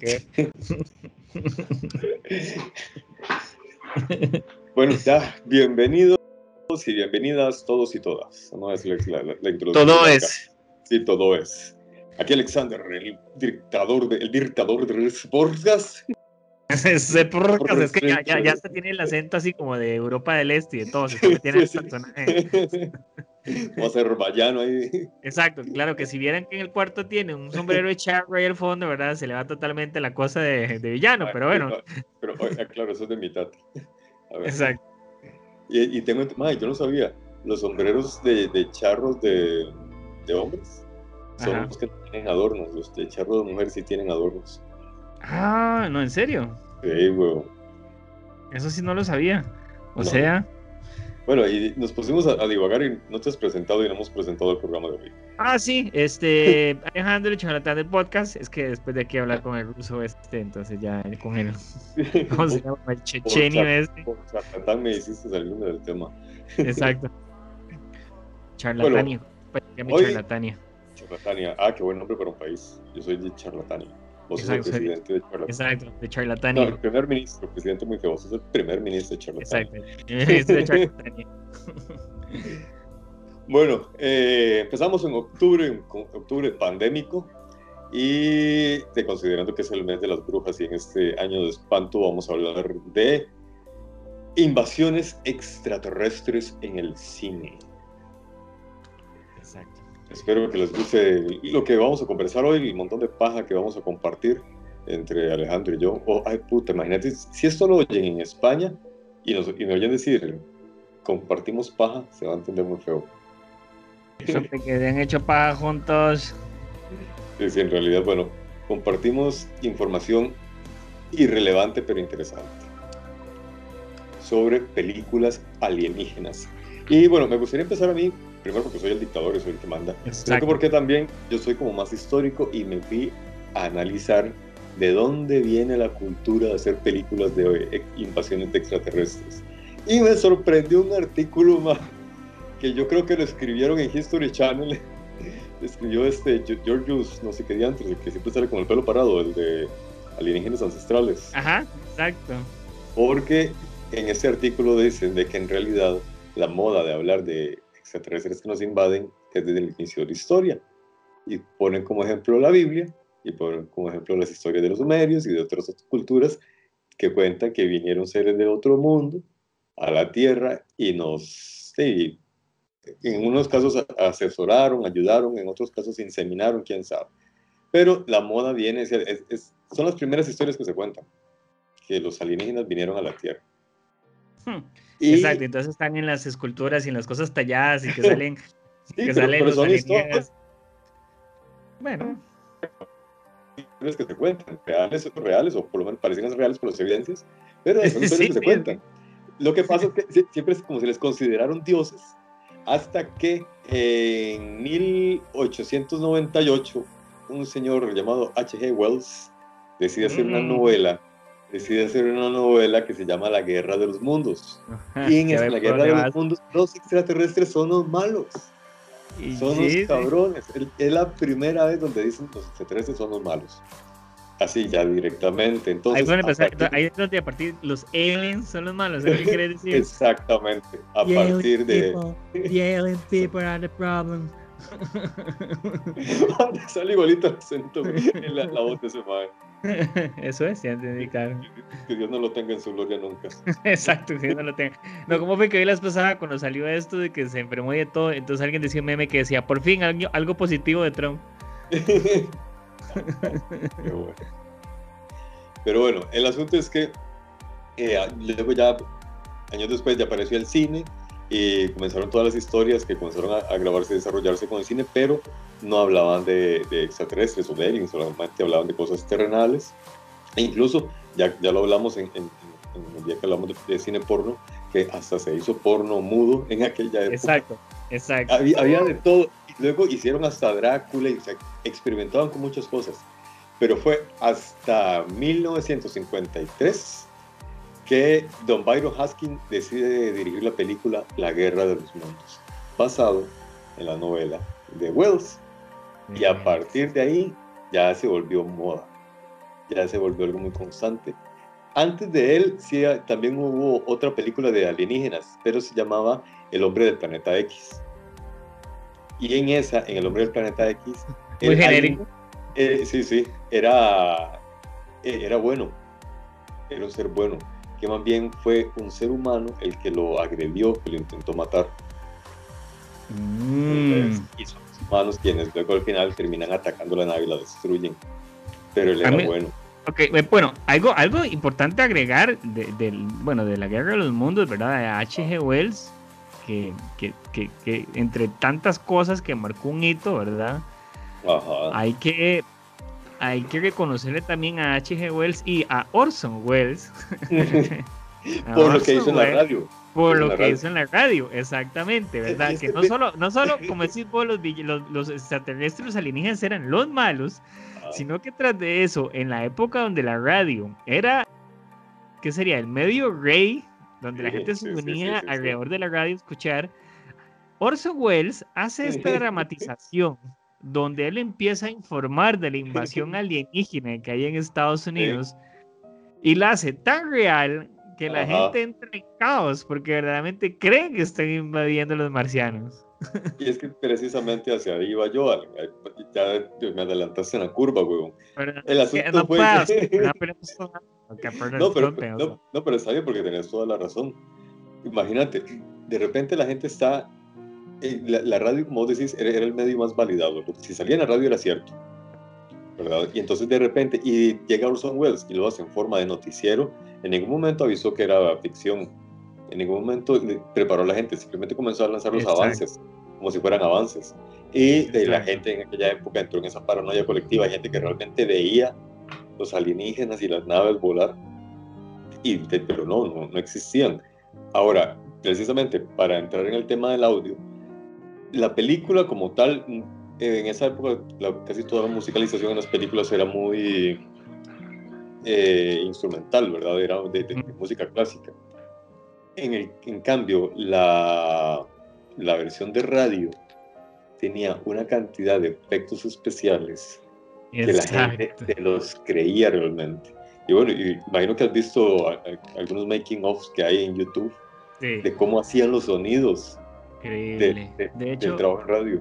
Bueno, ya, bienvenidos y bienvenidas todos y todas. No es la, la- la introducción. Todo es. Sí, todo es. Aquí Alexander, el dictador de, el dictador de los podcast. Ese podcast, es que ya, ya, ya hasta tiene el acento así como de Europa del Este y de todo. Se en el personaje. Ahí. Exacto, claro que si vieran que en el cuarto tiene un sombrero de charro ahí al fondo, ¿verdad? Se le va totalmente la cosa de, de villano, pero bueno, Pero, oiga, claro, eso es de mitad. A ver. exacto. Y, y tengo, madre, yo no sabía, los sombreros de, de charros de, de hombres son Ajá. los que tienen adornos, los de charros de mujeres sí tienen adornos. Ah, no, en serio. Sí, weón. Eso sí no lo sabía. O No. sea, Bueno, y nos pusimos a, a divagar y no te has presentado y no hemos presentado el programa de hoy. ah, sí, este, Alejandro, el charlatán del podcast, es que después de aquí hablar con el ruso este, entonces ya con el, ¿cómo se llama? El chechenio Por este. Por charlatán me hiciste salirme del tema. Exacto. Charlatania. Pues, llame hoy- charlatania. Charlatania. Ah, qué buen nombre para un país. Yo soy de Charlatania. Vos sos el Exacto, presidente de Charlatania. Exacto, de No, charlatania. el primer ministro, presidente muy feo. Vos sos el primer ministro de Charlatania. Exacto. Es de charlatania. Bueno, eh, empezamos en octubre, en octubre pandémico, y de- considerando que es el mes de las brujas y en este año de espanto vamos a hablar de invasiones extraterrestres en el cine. Exacto. Espero que les guste lo que vamos a conversar hoy, el montón de paja que vamos a compartir entre Alejandro y yo. Oh, ay, puta, imagínate, si esto lo oyen en España y nos, y me oyen decir, compartimos paja, se va a entender muy feo. Eso de que han hecho paja juntos. Sí, sí, en realidad, bueno, compartimos información irrelevante pero interesante sobre películas alienígenas. Y bueno, me gustaría empezar a mí, primero porque soy el dictador y soy el que manda, sino que Exacto. porque también yo soy como más histórico y me fui a analizar de dónde viene la cultura de hacer películas de eh, invasiones de extraterrestres. Y me sorprendió un artículo más que yo creo que lo escribieron en History Channel. Escribió este Georgius, no sé qué diantres, el que siempre sale con el pelo parado, el de alienígenas ancestrales. Ajá, exacto. Porque en este artículo dicen de que en realidad la moda de hablar de extraterrestres que nos invaden es desde el inicio de la historia. Y ponen como ejemplo la Biblia y ponen como ejemplo las historias de los sumerios y de otras culturas que cuentan que vinieron seres de otro mundo a la Tierra y nos, sí, en unos casos asesoraron, ayudaron, en otros casos inseminaron, quién sabe. Pero la moda viene, es- es- son las primeras historias que se cuentan, que los alienígenas vinieron a la Tierra. Hmm, Y, Exacto, entonces están en las esculturas y en las cosas talladas y que salen, sí, que pero- salen pero los son Bueno, que se cuentan, reales o reales, o por lo menos parecen reales por las evidencias, pero son historias Sí, que se cuentan. Lo que pasa es que sie- siempre es como si les consideraron dioses, hasta que en 1898 un señor llamado H.G. Wells decide hacer una Mm. novela, decide hacer una novela que se llama La Guerra de los Mundos. Esa- ve La Guerra de vas. los Mundos los extraterrestres son los malos. Y Son sí, los sí. cabrones. El- Es la primera vez donde dicen los extraterrestres son los malos. Así ya directamente. Entonces, Ahí es empezar- partir- ahí es donde a partir los aliens son los malos, ¿sabes qué quiere decir? Exactamente. A The partir de. people, the alien people are the problem. Sale igualito el acento en la, la voz de ese man. Eso es, ya entendí, claro. Que Dios no lo tenga en su gloria nunca. Exacto, que no lo tengo. No, ¿cómo fue que hoy las pasaba cuando salió esto de que se enfermó y de todo? Entonces alguien decía un meme que decía, por fin algo, algo positivo de Trump. Bueno. Pero bueno, el asunto es que eh, luego ya, años después, ya apareció el cine y comenzaron todas las historias que comenzaron a, a grabarse y desarrollarse con el cine, pero no hablaban de, de extraterrestres o de aliens, solamente hablaban de cosas terrenales. E incluso, ya, ya lo hablamos en, en- en el día que hablamos de, de cine porno, que hasta se hizo porno mudo en aquella época. Exacto, exacto. Había, había de todo. Luego hicieron hasta Drácula y o sea, experimentaban con muchas cosas. Pero fue hasta 1953 que Don Byron Haskin decide dirigir la película La Guerra de los Mundos, basado en la novela de Wells. Y a partir de ahí ya se volvió moda, ya se volvió algo muy constante. Antes de él, sí, también hubo otra película de alienígenas, pero se llamaba El hombre del planeta X. Y en esa, en El hombre del planeta X, Muy el genérico. alien- eh, sí, sí, era, eh, era bueno, era un ser bueno, que más bien fue un ser humano el que lo agredió, que lo intentó matar. Mm. Y son los humanos quienes luego al final terminan atacando la nave y la destruyen. Pero él era mí- bueno. Ok, eh, bueno, algo, algo importante agregar de, del, bueno, de la Guerra de los Mundos, ¿verdad? De H.G. Wells, que, que, que, que entre tantas cosas que marcó un hito, ¿verdad? Ajá. Hay que, hay que reconocerle también a H.G. Wells y a Orson Welles. A Por lo que Orson hizo en la radio. Por lo la que radio. hizo en la radio, exactamente, ¿verdad? Que no solo, no solo, como decís vos, los, los, los extraterrestres, los alienígenas eran los malos, Ah, sino que tras de eso, en la época donde la radio era, ¿qué sería? El medio rey, donde la Sí, gente sí, se unía sí, sí. alrededor de la radio a escuchar, Orson Welles hace esta dramatización donde él empieza a informar de la invasión alienígena que hay en Estados Unidos y la hace tan real que la Ajá. gente entra en caos porque verdaderamente creen que están invadiendo los marcianos. Y es que precisamente hacia ahí iba yo. Ya me adelantaste en la curva, weón. Pero El asunto no fue que- no No pero, rompen, o no, no, pero está bien porque tenés toda la razón. Imagínate, de repente la gente está. Eh, La, la radio, como decís, era, era el medio más validado. Lo- Si salía en la radio era cierto. ¿Verdad? Y entonces de repente, y llega Orson Welles y lo hace en forma de noticiero. En ningún momento avisó que era ficción. En ningún momento preparó a la gente. Simplemente comenzó a lanzar los Exacto. avances, como si fueran avances. Y de la gente en aquella época entró en esa paranoia colectiva. Hay gente que realmente veía los alienígenas y las naves volar y pero no, no, no existían. Ahora, precisamente para entrar en el tema del audio, la película como tal, mm, en esa época la- casi toda la musicalización en las películas era muy eh, instrumental, ¿verdad? Era de, de- de música clásica. En, el, en cambio, la, la versión de radio tenía una cantidad de efectos especiales que la gente te los creía realmente. Y bueno, y imagino que has visto a- a- algunos making ofs que hay en YouTube Sí, de cómo hacían los sonidos increíble. de- De del hecho, trabajo en radio.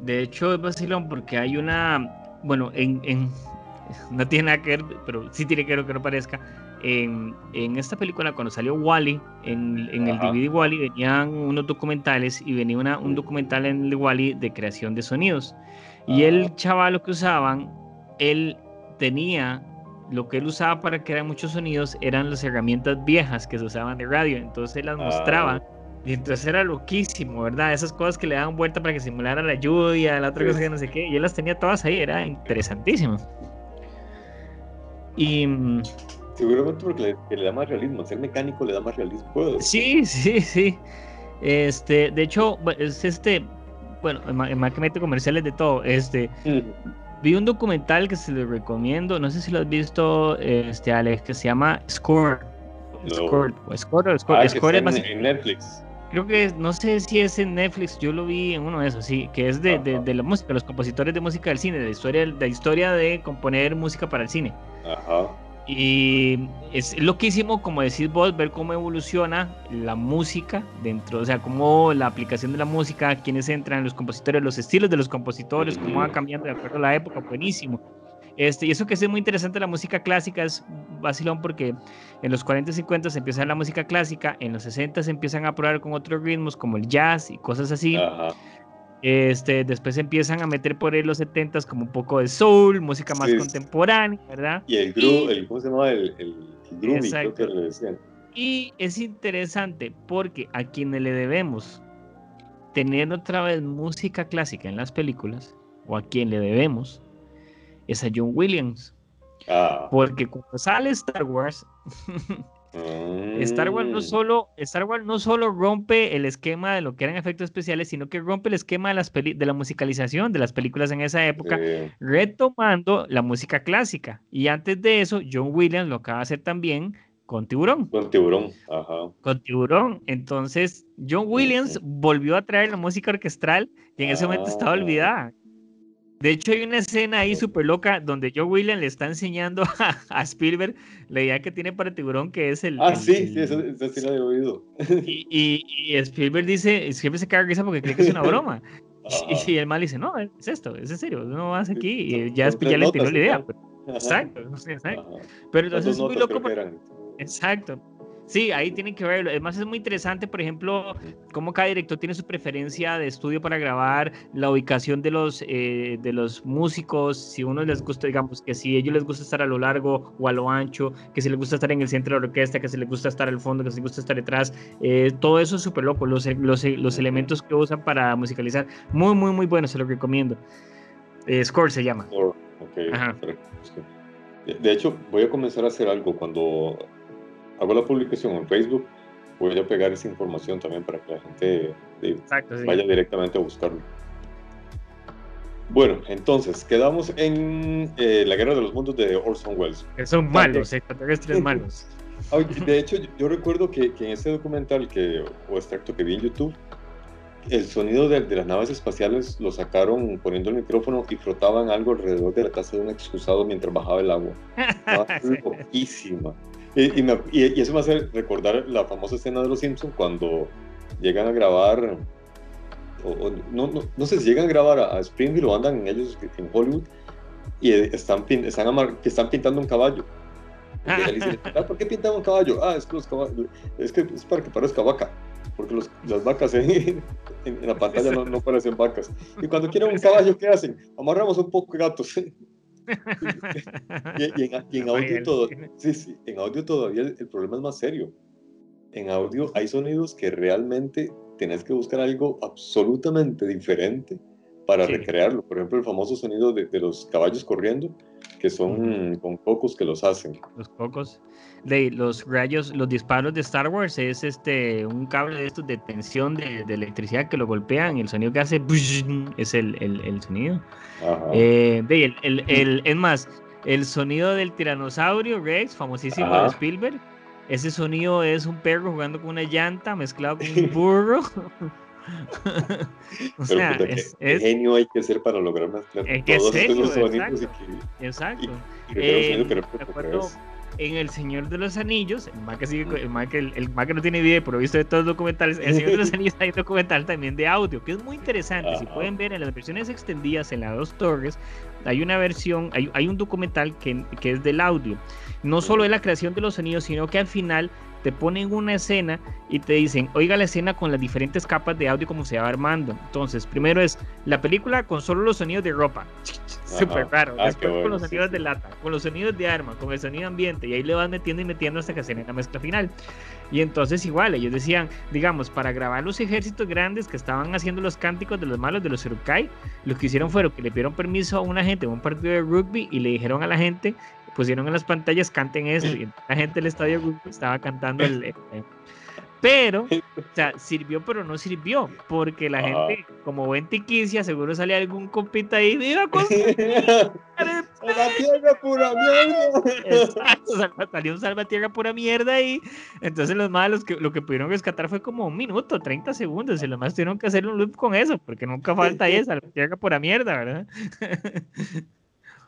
de hecho es vacilón porque hay una, bueno, en, en- no tiene nada que ver, pero sí tiene que ver que no parezca. En, en esta película, cuando salió Wally, en, en el. DVD Wally venían unos documentales y venía una, un documental en el de Wally de creación de sonidos. Y el chaval que usaban, él tenía, lo que él usaba para crear muchos sonidos eran las herramientas viejas que se usaban de radio. Entonces él las Ah. Y entonces era loquísimo, ¿verdad? Esas cosas que le daban vuelta para que simulara la lluvia, la otra cosa que no sé qué. Y él las tenía todas ahí, era interesantísimo. Y mm, Seguramente porque le, que le da más realismo. Ser mecánico le da más realismo. Sí, sí, sí. Este, de hecho, es este, bueno, en más que mete comerciales de todo, este, Vi un documental que se lo recomiendo, no sé si lo has visto, este Alex, que se llama Score. No. Score, o Score, o Score, Ah, Score es en, basi- en Netflix. Creo que es- no sé si es en Netflix, yo lo vi en uno de esos, sí, que es de, de, Ajá. de la música, los compositores de música del cine, de la historia, de la historia de componer música para el cine. Ajá. Y es loquísimo, como decís vos, ver cómo evoluciona la música dentro, o sea, cómo la aplicación de la música, quiénes entran, los compositores, los estilos de los compositores, cómo va cambiando de acuerdo a la época, buenísimo. Este, y eso que es muy interesante la música clásica es vacilón porque en los 40 y 50 se empieza la música clásica, en los 60 se empiezan a probar con otros ritmos como el jazz y cosas así. Ajá. Este, después empiezan a meter por ahí los 70s como un poco de soul, música más Sí. contemporánea, ¿verdad? Y el gru, el, ¿cómo se llama? El, el, el groovy, creo que le decían. Y es interesante porque a quienes le debemos tener otra vez música clásica en las películas, o a quien le debemos es a John Williams. Ah. Porque cuando sale Star Wars, Star Wars no Mm. solo Star Wars no solo rompe el esquema de lo que eran efectos especiales, sino que rompe el esquema de las peli- de la musicalización de las películas en esa época, Sí. retomando la música clásica. Y antes de eso, John Williams lo acaba de hacer también con Tiburón. Con tiburón. Ajá. Con Tiburón. Entonces, John Williams volvió a traer la música orquestral y en ese momento estaba Ah. olvidada. De hecho, hay una escena ahí súper loca donde John Williams le está enseñando a, a Spielberg la idea que tiene para Tiburón, que es el. Ah, el- sí, sí, esa, esa sí la he oído. y, y- y Spielberg dice, siempre se caga risa porque cree que es una broma. Y, y el mal dice, no, es esto, es en serio, no vas aquí. Y ya ya le tiró la idea. tal. pero- exacto, exacto. Ajá. Pero Las entonces es muy loco. porque-. Exacto. Sí, ahí tienen que verlo. Además es muy interesante, por ejemplo, cómo cada director tiene su preferencia de estudio para grabar, la ubicación de los, eh, de los músicos, si uno les gusta, digamos, que si a ellos les gusta estar a lo largo o a lo ancho, que si les gusta estar en el centro de la orquesta, que si les gusta estar al fondo, que si les gusta estar detrás, eh, todo eso es súper loco, los, los, los elementos que usan para musicalizar. Muy, muy, muy bueno, se lo recomiendo. Eh, Score se llama. Or- ok, Ajá. perfecto. De, de hecho, voy a comenzar a hacer algo cuando hago la publicación en Facebook. Voy a pegar esa información también para que la gente eh, Exacto, sí. vaya directamente a buscarlo. Bueno, entonces, quedamos en eh, La Guerra de los Mundos de Orson Welles. Que son malos, extraterrestres malos. De hecho, yo- recuerdo que, que en ese documental que, o extracto que vi en YouTube, el sonido de, de las naves espaciales lo sacaron poniendo el micrófono y frotaban algo alrededor de la casa de un excusado mientras bajaba el agua. Estaba loquísima. Y, y me- y- eso me hace recordar la famosa escena de Los Simpsons cuando llegan a grabar, o, o no, no, no sé si llegan a grabar a, a Springfield o andan ellos en Hollywood y eh, están, pin- están, amar- están pintando un caballo. Y dice, "Ah, ¿por qué pintan un caballo? Ah, es que, los caballos, es, que es para que parezca vaca, porque los- las vacas en, en- en la pantalla no, no parecen vacas. Y cuando quieren un caballo, ¿qué hacen? Amarramos un poco de gatos. Y, y en, y en audio todo, sí, sí, en audio todavía el, el problema es más serio. En audio hay sonidos que realmente tenés que buscar algo absolutamente diferente para Sí. recrearlo. Por ejemplo, el famoso sonido de, de los caballos corriendo, que son con cocos que los hacen. los cocos de los rayos los disparos de Star Wars es este un cable de estos de tensión de, de electricidad que lo golpean el sonido que hace es el, el, el sonido Ajá. Eh, de, el, es más el sonido del tiranosaurio Rex famosísimo de. Spielberg ese sonido es un perro jugando con una llanta mezclado con un burro o Pero sea qué- es, qué es genio hay que ser para lograr mezclar Es que es todos serio, esos sonidos y que exacto y un Eh, me acuerdo es. en El Señor de los Anillos, el man que, sigue, el, man que, el, el man que no tiene video, pero he visto de todos los documentales, El Señor de los Anillos hay un documental también de audio, que es muy interesante. Si Ajá. pueden ver en las versiones extendidas en las dos torres, hay una versión, hay, hay un documental que, que es del audio. No solo es la creación de los sonidos, sino que al final te ponen una escena y te dicen, oiga la escena con las diferentes capas de audio como se va armando. Entonces, primero es la película con solo los sonidos de ropa. Súper raro. Ah, con los sí, sonidos sí. de lata, con los sonidos de arma, con el sonido ambiente, y ahí le vas metiendo y metiendo hasta que se la mezcla final. Y entonces igual, ellos decían, digamos, para grabar los ejércitos grandes que estaban haciendo los cánticos de los malos de los Urukai, lo que hicieron fue que le pidieron permiso a una gente en un partido de rugby y le dijeron a la gente, pusieron en las pantallas, canten esto, y la gente del estadio estaba cantando el... el- pero, o sea, sirvió pero no sirvió, porque la Ajá. gente, como buen tiquicia, seguro salía algún compita ahí, mira con ¡A la tierra pura mierda! Exacto, salió un salvatierra pura mierda ahí. Entonces los malos que lo que pudieron rescatar fue como un minuto, 30 segundos. Y los más tuvieron que hacer un loop con eso, porque nunca falta ahí salvatierra pura mierda, ¿verdad?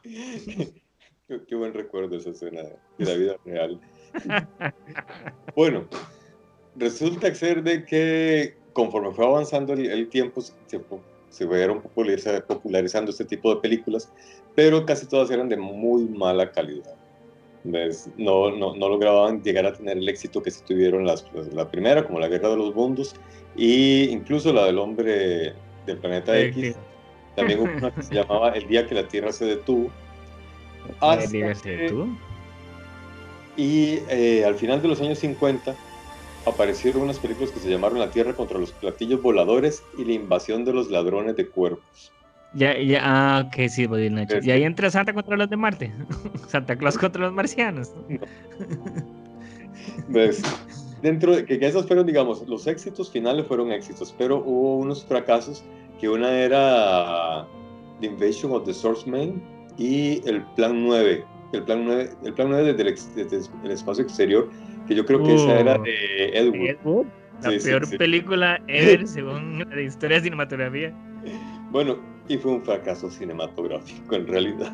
Qué, qué buen recuerdo esa escena de la vida real. Bueno, resulta ser de que conforme fue avanzando el, el tiempo, se, se fueron populariza- popularizando este tipo de películas, pero casi todas eran de muy mala calidad. ¿Ves? No, no, no lograban llegar a tener el éxito que sí tuvieron las, la primera, como La Guerra de los Mundos, e incluso la del hombre del planeta X. También hubo una que se llamaba El día que la Tierra se detuvo. Hasta que- y eh, al final de los años 50 aparecieron unas películas que se llamaron La Tierra contra los platillos voladores y la invasión de los ladrones de cuerpos. Ya, ya, ah, ok, sí, voy Nacho. Es Y ahí entra Santa contra los de Marte. Santa Claus contra los marcianos. ¿Ves? Dentro de que, que esos fueron, digamos, los éxitos finales fueron éxitos, pero hubo unos fracasos, que una era The Invasion of the Swordsman y el Plan 9. El Plan 9, el plan 9 desde, el, desde el espacio exterior, que yo creo que esa era Uh. de Ed Wood. Ed Wood, La Sí, sí, peor sí. película ever según la historia de cinematografía. Bueno, y fue un fracaso cinematográfico en realidad.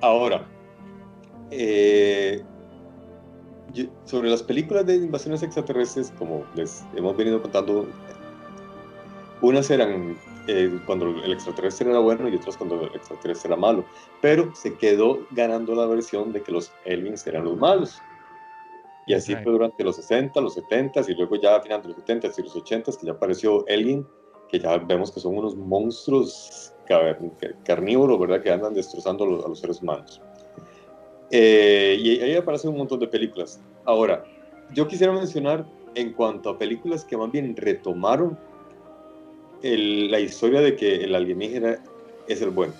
Ahora, eh, yo- sobre las películas de invasiones extraterrestres, como les hemos venido contando, unas eran eh, cuando el extraterrestre era bueno y otras cuando el extraterrestre era malo, pero se quedó ganando la versión de que los aliens eran los malos. Y así fue durante los 60, los 70 y luego ya a finales de los 70 y los 80 que ya apareció Alien, que ya vemos que son unos monstruos car- carnívoros, ¿verdad? Que andan destrozando a los, a los seres humanos. Eh, y ahí aparecen un montón de películas. Ahora, yo quisiera mencionar en cuanto a películas que más bien retomaron el- la historia de que el alienígena es el bueno.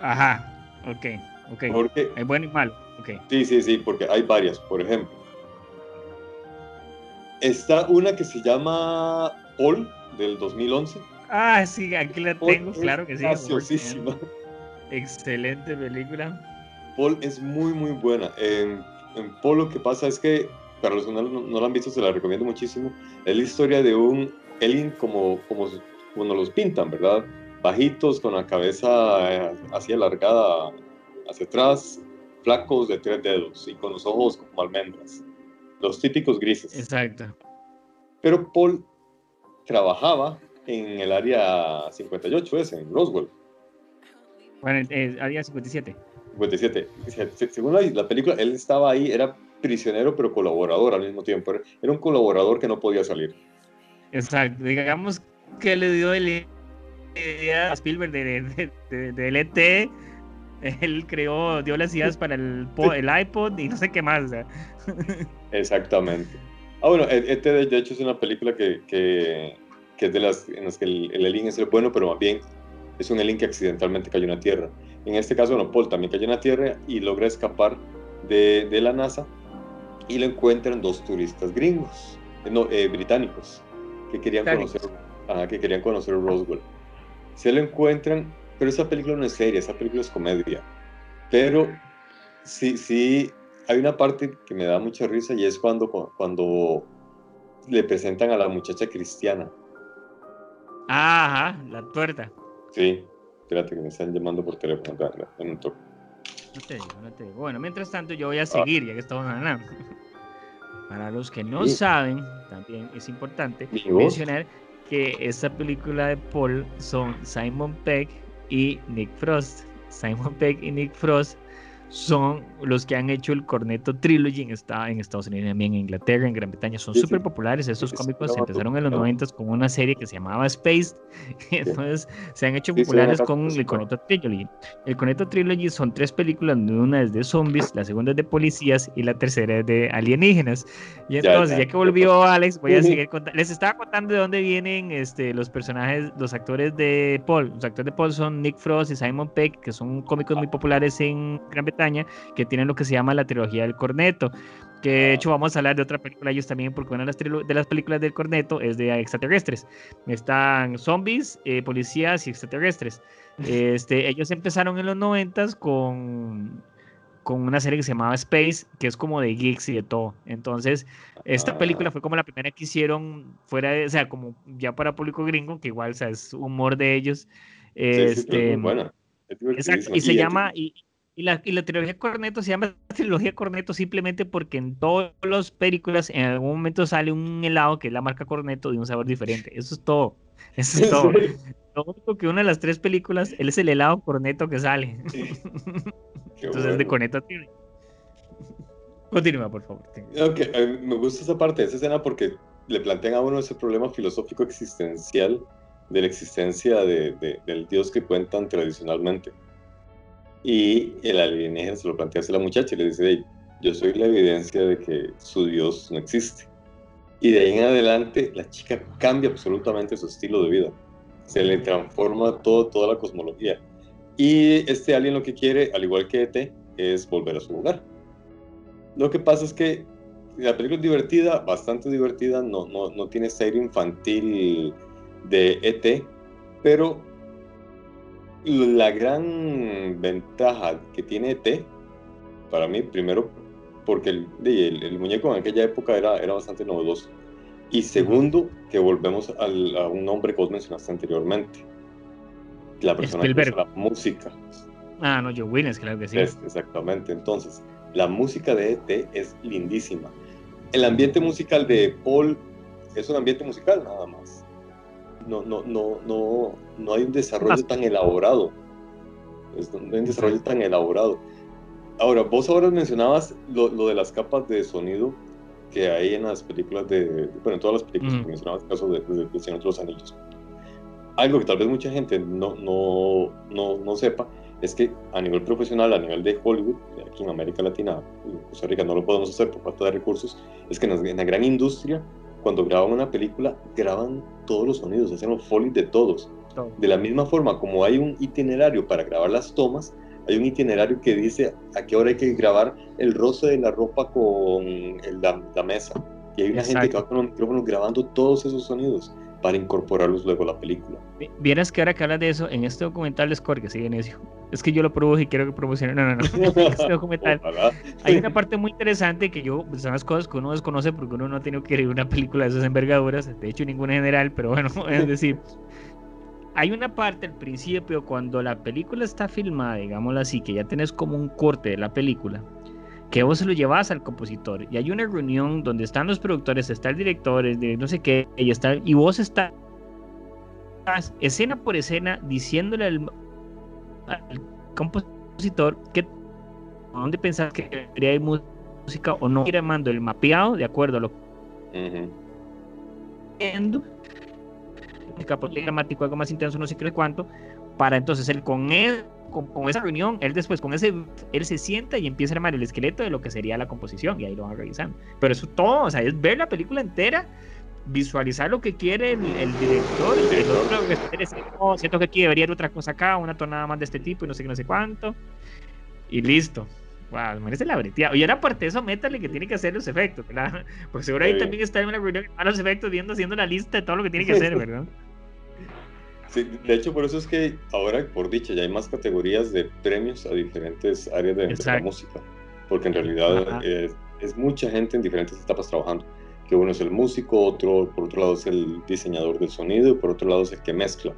Ajá, ok, ok. Porque Es bueno y malo, ok. Sí, sí, sí, porque hay varias. Por ejemplo, está una que se llama Paul del 2011. Ah, sí, aquí la Paul tengo, claro que sí. graciosísima. Excelente película. Paul es muy, muy buena. En, en Paul lo que pasa es que, para los que no, no la han visto, se la recomiendo muchísimo. Es la historia de un alien como, como, como nos los pintan, ¿verdad? Bajitos, con la cabeza eh, así alargada hacia atrás, flacos de tres dedos y con los ojos como almendras. Los típicos grises. Exacto. Pero Paul trabajaba en el área 58, ese, en Roswell, Bueno, eh, había 57. 57. Se- se- Según la, la película, él estaba ahí, era prisionero pero colaborador al mismo tiempo. Era un colaborador que no podía salir. Exacto. Digamos que le dio el idea a Spielberg de, de, de- del ET. Él creó, dio las ideas para el, el iPod y no sé qué más. Exactamente. Ah, bueno, E- ET de de hecho es una película que, que, que es de las en las que el, el alien es el bueno, pero más bien es un alien que accidentalmente cayó en la Tierra. En este caso, bueno, Paul también cayó en la Tierra y logra escapar de, de la NASA y lo encuentran dos turistas gringos, eh, no, eh, británicos, que querían conocer, ajá, que querían conocer Roswell. Se lo encuentran, pero esa película no es seria, esa película es comedia. Pero sí, sí, hay una parte que me da mucha risa y es cuando, cuando le presentan a la muchacha cristiana. Ajá, la tuerta. Sí, espérate que me están llamando por teléfono. da- da- dame un toque. No te digo, no te digo. Bueno, mientras tanto yo voy a seguir, ya que estamos hablando. Para los que no Sí. saben, también es importante mencionar que esta película de Paul son Simon Pegg y Nick Frost. Simon Pegg y Nick Frost son los que han hecho el Cornetto Trilogy en, esta- en Estados Unidos, también en Inglaterra, en Gran Bretaña. Son Sí, sí. súper populares. Estos Sí, sí, cómicos empezaron en los no. 90 con una serie que se llamaba Space. Entonces se han hecho Sí, sí, populares con el Cornetto Trilogy. El Cornetto Trilogy son tres películas, una es de zombies, la segunda es de policías y la tercera es de alienígenas. Y entonces, ya, ya, que ya volvió Alex, voy a seguir contando. Les estaba contando de dónde vienen este, los personajes, los actores de Paul. Los actores de Paul son Nick Frost y Simon Pegg, que son cómicos muy populares en Gran Bretaña, que tienen lo que se llama la trilogía del corneto. Que de hecho vamos a hablar de otra película ellos también, porque una de las, de las películas del corneto es de extraterrestres. Están zombies, eh, policías y extraterrestres. Este, ellos empezaron en los noventas con, con una serie que se llamaba Space, que es como de geeks y de todo. Entonces, esta Ah. película fue como la primera que hicieron fuera de, o sea, como ya para público gringo, que igual, o sea, es humor de ellos. Sí, sí, pero es Este, muy buena. Es Exacto, divertidísima. y se llama, y, y la, y la trilogía Corneto se llama trilogía Corneto simplemente porque en todas las películas en algún momento sale un helado que es la marca Corneto de un sabor diferente. Eso es todo. Eso es todo. Lo único que una de las tres películas, él es el helado Corneto que sale. Entonces es de bueno. Corneto Trilogy. Continúa, por favor. Ok, eh, me gusta esa parte esa escena porque le plantean a uno ese problema filosófico existencial de la existencia de- de- del Dios que cuentan tradicionalmente. Y el alienígena se lo plantea a la muchacha y le dice, "Hey, yo soy la evidencia de que su Dios no existe. Y de ahí en adelante la chica cambia absolutamente su estilo de vida. se le transforma todo, toda la cosmología. Y este alien lo que quiere, al igual que ET, es volver a su lugar. Lo que pasa es que la película es divertida, bastante divertida, no, no, no tiene ese aire infantil de ET, pero la gran ventaja que tiene ET, para mí, primero, porque el, el, muñeco en aquella época era, era bastante novedoso. Y segundo, que volvemos al, a un nombre que vos mencionaste anteriormente. La persona que la música. Ah, no, Joe Williams, claro que sí. exactamente. Entonces, la música de ET es lindísima. El ambiente musical de Paul es un ambiente musical nada más. No, no, no, no, no hay un desarrollo tan elaborado. no hay un desarrollo tan elaborado. Ahora, vos ahora mencionabas lo, lo, de las capas de sonido que hay en las películas de, bueno, en todas las películas que mencionabas, el caso de, de, de, Señor de los Anillos. Algo que tal vez mucha gente no, no, no, no sepa es que a nivel profesional, a nivel de Hollywood, aquí en América Latina, en Costa Rica no lo podemos hacer por falta de recursos, es que en la, gran industria, cuando graban una película, graban todos los sonidos, hacen los folies de todos. De la misma forma, como hay un itinerario para grabar las tomas, hay un itinerario que dice a qué hora hay que grabar el roce de la ropa con la, mesa. Y hay una gente que va con los micrófonos grabando todos esos sonidos para incorporarlos luego a la película. Vieras que ahora que hablas de eso, en este documental de Score, que sigue es que yo lo produje y quiero que promocione. No, no, no. este documental hay una parte muy interesante que yo, pues, son las cosas que uno desconoce porque uno no ha tenido que ver una película de esas envergaduras, de hecho ninguna general, pero bueno, es decir, hay una parte al principio cuando la película está filmada, digámoslo así, que ya tenés como un corte de la película que vos se lo llevas al compositor. Y hay una reunión donde están los productores, está el director, de no sé qué, y, está, y vos estás escena por escena diciéndole al, compositor que dónde pensás que debería ir música o no, ir armando el mapeado de acuerdo a lo que dramático, algo más intenso, no sé qué cuánto, para entonces él con él con, esa reunión, él después con ese, él se sienta y empieza a armar el esqueleto de lo que sería la composición y ahí lo van revisando. Pero eso todo, o sea, es ver la película entera, visualizar lo que quiere el, director, el otro que siento que aquí debería haber otra cosa acá, una tonada más de este tipo y no sé qué, no sé cuánto. Y listo. Wow, merece la breteada. Y ahora aparte de eso, métale que tiene que hacer los efectos, ¿verdad? Porque seguro ahí también está en una reunión a los efectos viendo, haciendo la lista de todo lo que tiene que hacer, ¿verdad? De hecho, por eso es que ahora, por dicha, ya hay más categorías de premios a diferentes áreas de, la música, porque en realidad es, mucha gente en diferentes etapas trabajando. Que uno es el músico, otro, por otro lado es el diseñador del sonido, y por otro lado es el que mezcla.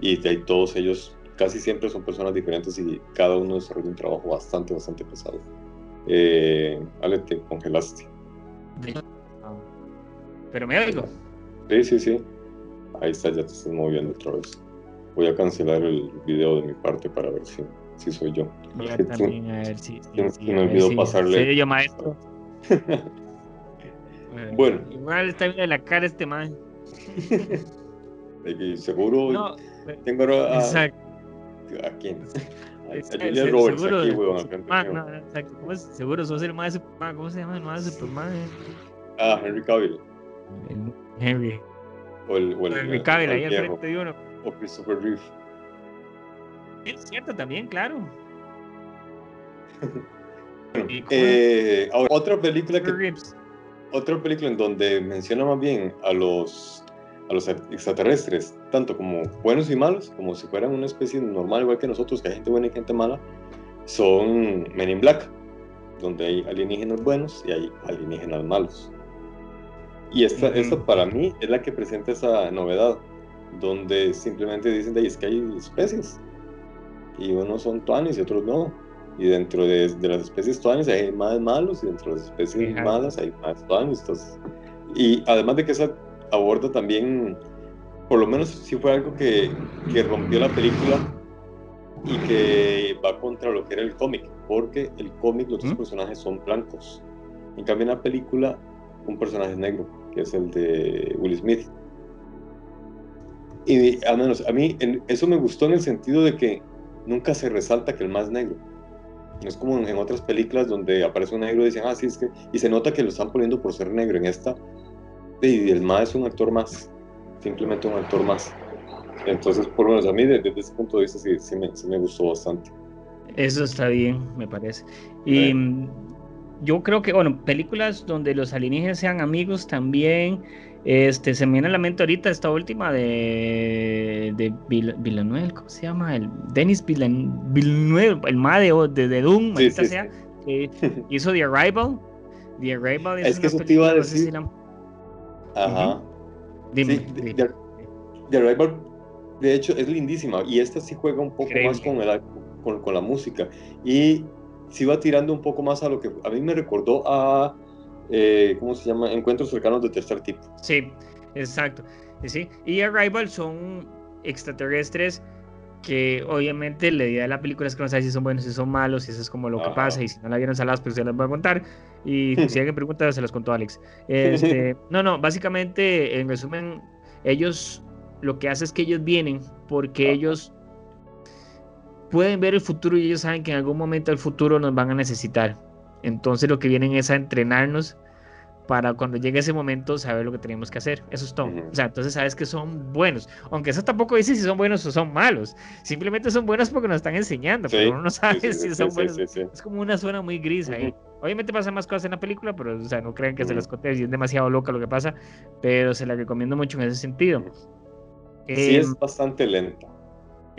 Y de ahí todos ellos casi siempre son personas diferentes y cada uno desarrolla un trabajo bastante, bastante pesado. Eh, Ale, te congelaste. Pero me oigo. Sí, sí, sí. Ahí está, ya te estás moviendo otra vez. Voy a cancelar el video de mi parte para ver si, si soy yo. Voy a también a ver si. me olvidó pasarle. Yo, maestro. bueno. Igual está bien de la cara este man. seguro. No, tengo a. Exacto. ¿A quién? A Julia Roberts seguro, aquí, weón. Man, no, exacto. ¿Cómo es? Seguro sos el más de Superman. ¿Cómo se llama el más de Superman? Ah, Henry Cavill. El Henry. O el, o el, el, Cavill ahí al frente de uno. O Christopher Reeve. Es cierto también, claro. eh, ahora, otra película que otra película en donde menciona más bien a los a los extraterrestres, tanto como buenos y malos, como si fueran una especie normal igual que nosotros, que hay gente buena y gente mala, son Men in Black, donde hay alienígenas buenos y hay alienígenas malos. Y esta, esta para mí es la que presenta esa novedad, donde simplemente dicen de ahí es que hay especies y unos son tuanis y otros no. Y dentro de, de las especies tuanis hay más malos y dentro de las especies malas hay más tuanis. y además de que esa aborda también, por lo menos si fue algo que, que rompió la película y que va contra lo que era el cómic, porque el cómic los dos personajes son blancos. En cambio en la película un personaje negro que es el de Will Smith. Y al menos a mí eso me gustó en el sentido de que nunca se resalta que el más negro. No es como en otras películas donde aparece un negro y dicen, ah, sí, es que. Y se nota que lo están poniendo por ser negro. En esta, y el más es un actor más. Simplemente un actor más. Entonces, por lo menos a mí, desde, ese punto de vista, sí, sí, me, sí me gustó bastante. Eso está bien, me parece. Y yo creo que, bueno, películas donde los alienígenas sean amigos también. Este, se me viene a la mente ahorita esta última de, de Villeneuve, ¿cómo se llama? El Denis Villeneuve, el ma de, de, Doom, sí, sí, sea, que hizo The Arrival. The Arrival es, es que eso te iba a decir. Ajá. Dime, The, Arrival, de hecho, es lindísima y esta sí juega un poco más con, el, con, con la música y sí va tirando un poco más a lo que a mí me recordó a eh, ¿cómo se llama? Encuentros cercanos de tercer tipo. Sí, exacto. ¿Sí? Y Arrival son extraterrestres que obviamente la idea de la película es que no sabes si son buenos, si son malos, si eso es como lo que pasa, y si no la vieron saladas, pues se las voy a contar. Y si alguien pregunta, se las contó Alex. Este, no, no, básicamente, en resumen, ellos, lo que hace es que ellos vienen porque ellos pueden ver el futuro y ellos saben que en algún momento del futuro nos van a necesitar. Entonces lo que vienen es a entrenarnos para cuando llegue ese momento saber lo que tenemos que hacer. Eso es todo. O sea, entonces sabes que son buenos. Aunque eso tampoco dice si son buenos o son malos. Simplemente son buenos porque nos están enseñando, pero uno no sabe si son buenos. Es como una zona muy gris ahí. Obviamente pasan más cosas en la película, pero o sea, no crean que se las conté y es demasiado loca lo que pasa, pero se la recomiendo mucho en ese sentido. Sí, es em, bastante lenta.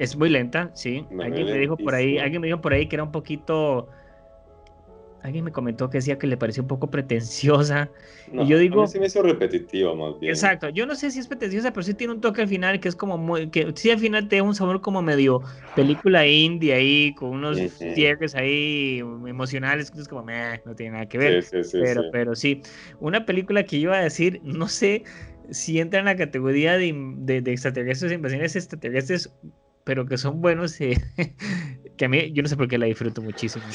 Es muy lenta, sí. alguien me dijo por ahí, alguien me dijo por ahí que era un poquito alguien me comentó que decía que le pareció un poco pretenciosa. y yo digo. A mí sí me hizo repetitiva más bien. Exacto. Yo no sé si es pretenciosa, pero sí tiene un toque al final que es como muy. que sí al final te da un sabor como medio película indie ahí, con unos cierres ahí emocionales, que es como, no tiene nada que ver. Sí, sí, pero, pero sí. Una película que iba a decir, no sé si entra en la categoría de, de, de extraterrestres, invasiones extraterrestres pero que son buenos, eh, que a mí yo no sé por qué la disfruto muchísimo.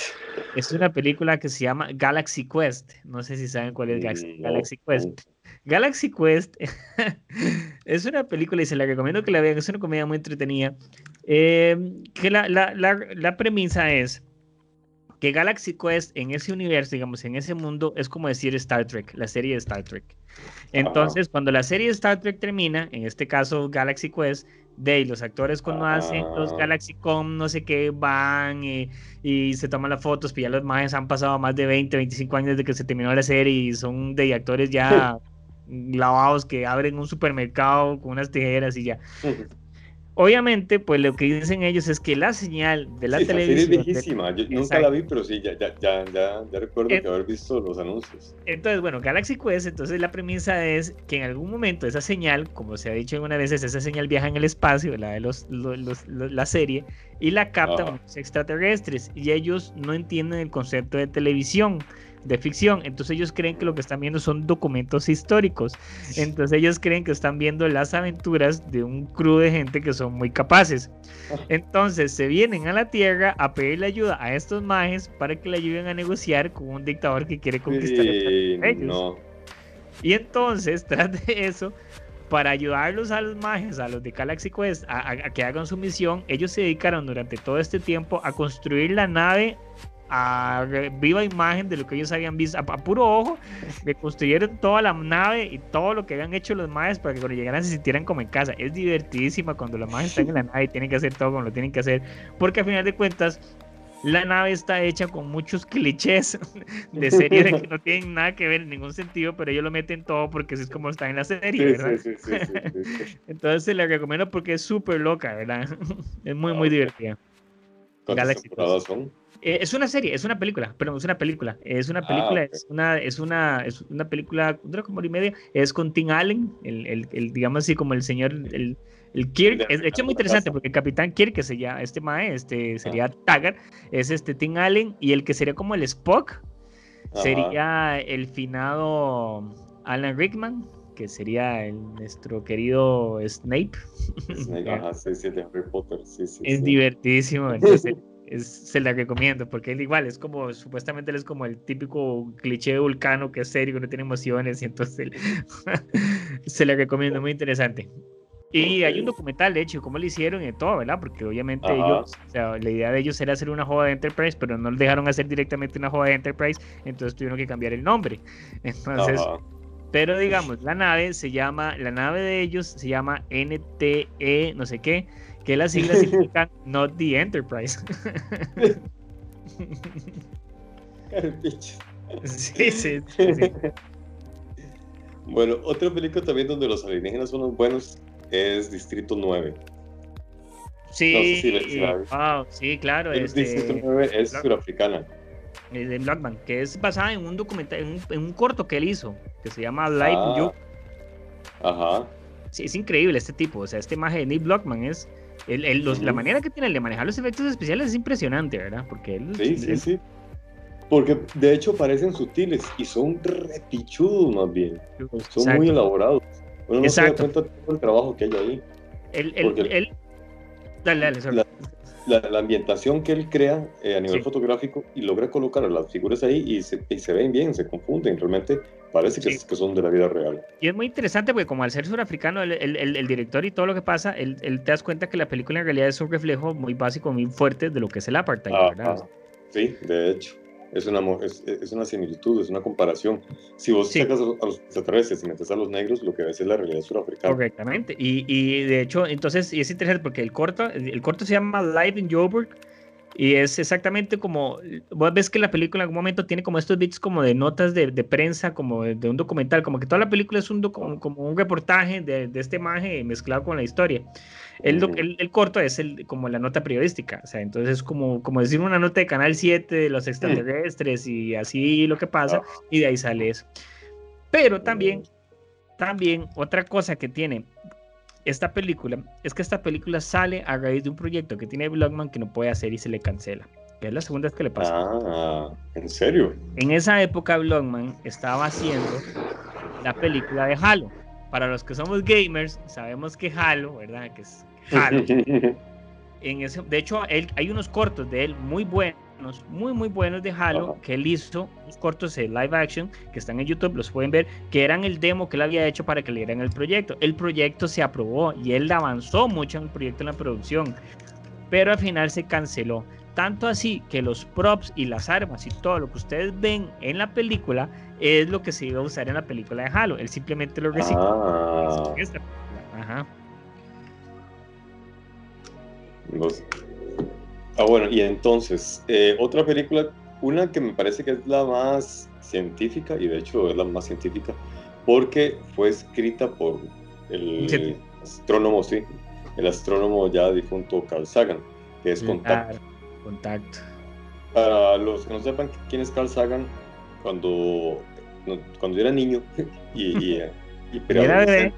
Es una película que se llama Galaxy Quest. No sé si saben cuál es mm, Galaxy, Quest. Galaxy Quest es una película y se la recomiendo que la vean. Es una comedia muy entretenida. Em, que la, la, la, la premisa es que Galaxy Quest en ese universo, digamos, en ese mundo, es como decir Star Trek, la serie de Star Trek. Entonces, cuando la serie de Star Trek termina, en este caso Galaxy Quest, de los actores cuando hacen los ah. GalaxyCom, no sé qué, van y, se toman las fotos, pues ya los imágenes han pasado más de 20, 25 años desde que se terminó la serie y son de actores ya lavados que abren un supermercado con unas tijeras y ya. Obviamente, pues lo que dicen ellos es que la señal de la televisión. es viejísima, yo nunca la vi, pero sí, ya, ya, ya, ya, recuerdo que haber visto los anuncios. Entonces, bueno, Galaxy Quest, entonces la premisa es que en algún momento esa señal, como se ha dicho algunas veces, esa señal viaja en el espacio, la de los, la serie, y la captan los extraterrestres, y ellos no entienden el concepto de televisión de ficción. Entonces ellos creen que lo que están viendo son documentos históricos. Entonces ellos creen que están viendo las aventuras de un crew de gente que son muy capaces. Entonces se vienen a la Tierra a pedirle ayuda a estos mages para que le ayuden a negociar con un dictador que quiere conquistar a ellos. Y entonces, tras de eso, para ayudarlos a los mages, a los de Galaxy Quest, a, que hagan su misión, ellos se dedicaron durante todo este tiempo a construir la nave a viva imagen de lo que ellos habían visto, a, puro ojo, de construyeron toda la nave y todo lo que habían hecho los maes para que cuando llegaran se sintieran como en casa. Es divertidísima cuando los maes están en la nave y tienen que hacer todo como lo tienen que hacer, porque al final de cuentas la nave está hecha con muchos clichés de series que no tienen nada que ver en ningún sentido, pero ellos lo meten todo porque así es como está en la serie, ¿verdad? Entonces se la recomiendo porque es súper loca, ¿verdad? Es muy, muy divertida. Galaxy son? Eh, es una serie, es una película, pero es una película. Es una ah, película, es una, es una, es una película, dura como hora y media. Es con Tim Allen, el, el, el digamos así como el señor, el, el Kirk. Es, de hecho, muy interesante porque el Capitán Kirk, que se llama, este mae, este sería Taggart, es este Tim Allen, y el que sería como el Spock sería el finado Alan Rickman, que sería el, nuestro querido Snape. Snape, ajá, sí, sí, de Harry Potter, sí, sí. Es divertísimo, entonces se la recomiendo porque él igual es como, supuestamente él es como el típico cliché de vulcano que es serio, que no tiene emociones y entonces se la recomiendo, muy interesante. Y hay un documental, de hecho, cómo lo hicieron y todo, ¿verdad? Porque obviamente ellos, o sea, la idea de ellos era hacer una joda de Enterprise, pero no dejaron hacer directamente una joda de Enterprise, entonces tuvieron que cambiar el nombre. Entonces, Pero digamos, la nave se llama, la nave de ellos se llama NTE, no sé qué, que las siglas significan Not the Enterprise. sí, sí, sí, Bueno, otra película también donde los alienígenas son los buenos es Distrito 9. Sí, sí, claro. El este, Distrito 9 es surafricana. De Blackman, que es basada en un documental, en un, corto que él hizo, que se llama Live ah, You. Ajá. Sí, es increíble este tipo, o sea, este maje de Nick Blockman es, el, la manera que tiene de manejar los efectos especiales es impresionante, ¿verdad? Porque él... Sí, sí, sí. Porque de hecho parecen sutiles y son repichudos más bien. Son muy elaborados. Uno no se da cuenta de todo el trabajo que hay ahí. El, el, dale, dale, la, ambientación que él crea eh, a nivel fotográfico y logra colocar a las figuras ahí y se, y se ven bien, se confunden, realmente parece que, que, son de la vida real. Y es muy interesante porque como al ser surafricano, el, el, el director y todo lo que pasa, él, él, te das cuenta que la película en realidad es un reflejo muy básico, muy fuerte de lo que es el apartheid, ¿verdad? Sí, de hecho es una, es, es, una similitud, es una comparación. Si vos sacas a los extraterrestres y metes a los negros, lo que ves es la realidad surafricana. Correctamente. Y, y, de hecho, entonces, y es interesante porque el corto, el, corto se llama Live in Joburg y es exactamente como, vos ves que la película en algún momento tiene como estos bits como de notas de, de prensa, como de, un documental, como que toda la película es un, como un reportaje de, de este imagen mezclado con la historia. El, el, corto es el, como la nota periodística, o sea, entonces es como, como decir una nota de Canal 7 de los extraterrestres y así lo que pasa, ah. y de ahí sale eso. Pero también, también otra cosa que tiene esta película es que esta película sale a raíz de un proyecto que tiene Blogman que no puede hacer y se le cancela. Que es la segunda vez que le pasa. Ah, ¿en serio? En esa época Blogman estaba haciendo la película de Halo para los que somos gamers, sabemos que Halo, ¿verdad? Que es Halo. en ese, de hecho, él, hay unos cortos de él muy buenos, muy, muy buenos de Halo, que él hizo, unos cortos de live action, que están en YouTube, los pueden ver, que eran el demo que él había hecho para que le dieran el proyecto. El proyecto se aprobó y él avanzó mucho en el proyecto en la producción, pero al final se canceló. Tanto así que los props y las armas y todo lo que ustedes ven en la película es lo que se iba a usar en la película de Halo. Él simplemente lo recicló. Ah. Ajá. Ah, bueno, y entonces, eh, otra película, una que me parece que es la más científica, y de hecho es la más científica, porque fue escrita por el astrónomo, sí, el astrónomo ya difunto Carl Sagan, que es Contacto. Contacto. Para los que no sepan quién es Carl Sagan, cuando, cuando era niño y, y, y preadolescente,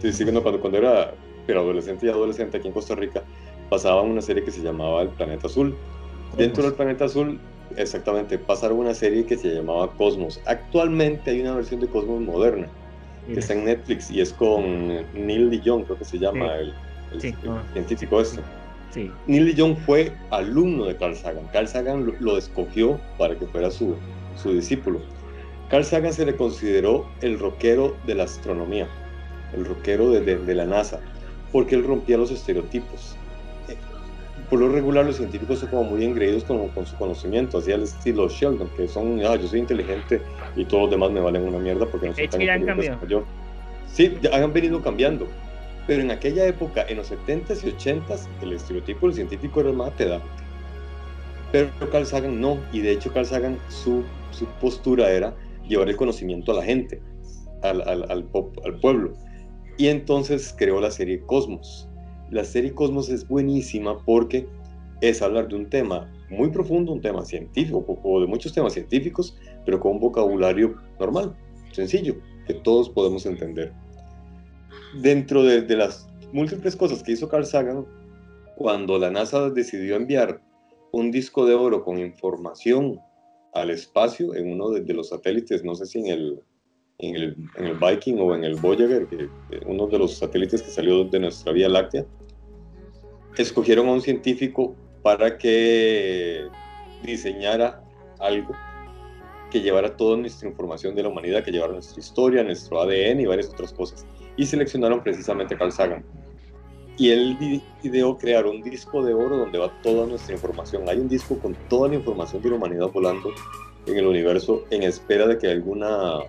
sí, sí, cuando, cuando era preadolescente y adolescente aquí en Costa Rica, pasaba una serie que se llamaba El Planeta Azul. Dentro del Planeta Azul, exactamente, pasaron una serie que se llamaba Cosmos. Actualmente hay una versión de Cosmos moderna que está en Netflix y es con Neil DeYoung, creo que se llama el, científico este. Neil Young fue alumno de Carl Sagan. Carl Sagan lo, escogió para que fuera su, su discípulo. Carl Sagan se le consideró el rockero de la astronomía, el rockero de, de, la NASA, porque él rompía los estereotipos. Por lo regular, los científicos son como muy engreídos con, con su conocimiento, así al estilo Sheldon, que son, ah, yo soy inteligente y todos los demás me valen una mierda porque no soy tan inteligente como yo. Sí, han venido cambiando pero en aquella época, en los 70s y 80s, el estereotipo del científico era más pedante. Pero Carl Sagan no, y de hecho Carl Sagan, su, su postura era llevar el conocimiento a la gente, al, al, al, al pueblo. Y entonces creó la serie Cosmos. La serie Cosmos es buenísima porque es hablar de un tema muy profundo, un tema científico, o de muchos temas científicos, pero con un vocabulario normal, sencillo, que todos podemos entender. Dentro de, las múltiples cosas que hizo Carl Sagan, cuando la NASA decidió enviar un disco de oro con información al espacio en uno de, los satélites, no sé si en el, en el, en el, Viking o en el Voyager, que, uno de los satélites que salió de nuestra Vía Láctea, escogieron a un científico para que diseñara algo que llevara toda nuestra información de la humanidad, que llevara nuestra historia, nuestro ADN y varias otras cosas y seleccionaron precisamente a Carl Sagan. Y él ideó crear un disco de oro donde va toda nuestra información. Hay un disco con toda la información de la humanidad volando en el universo en espera de que alguna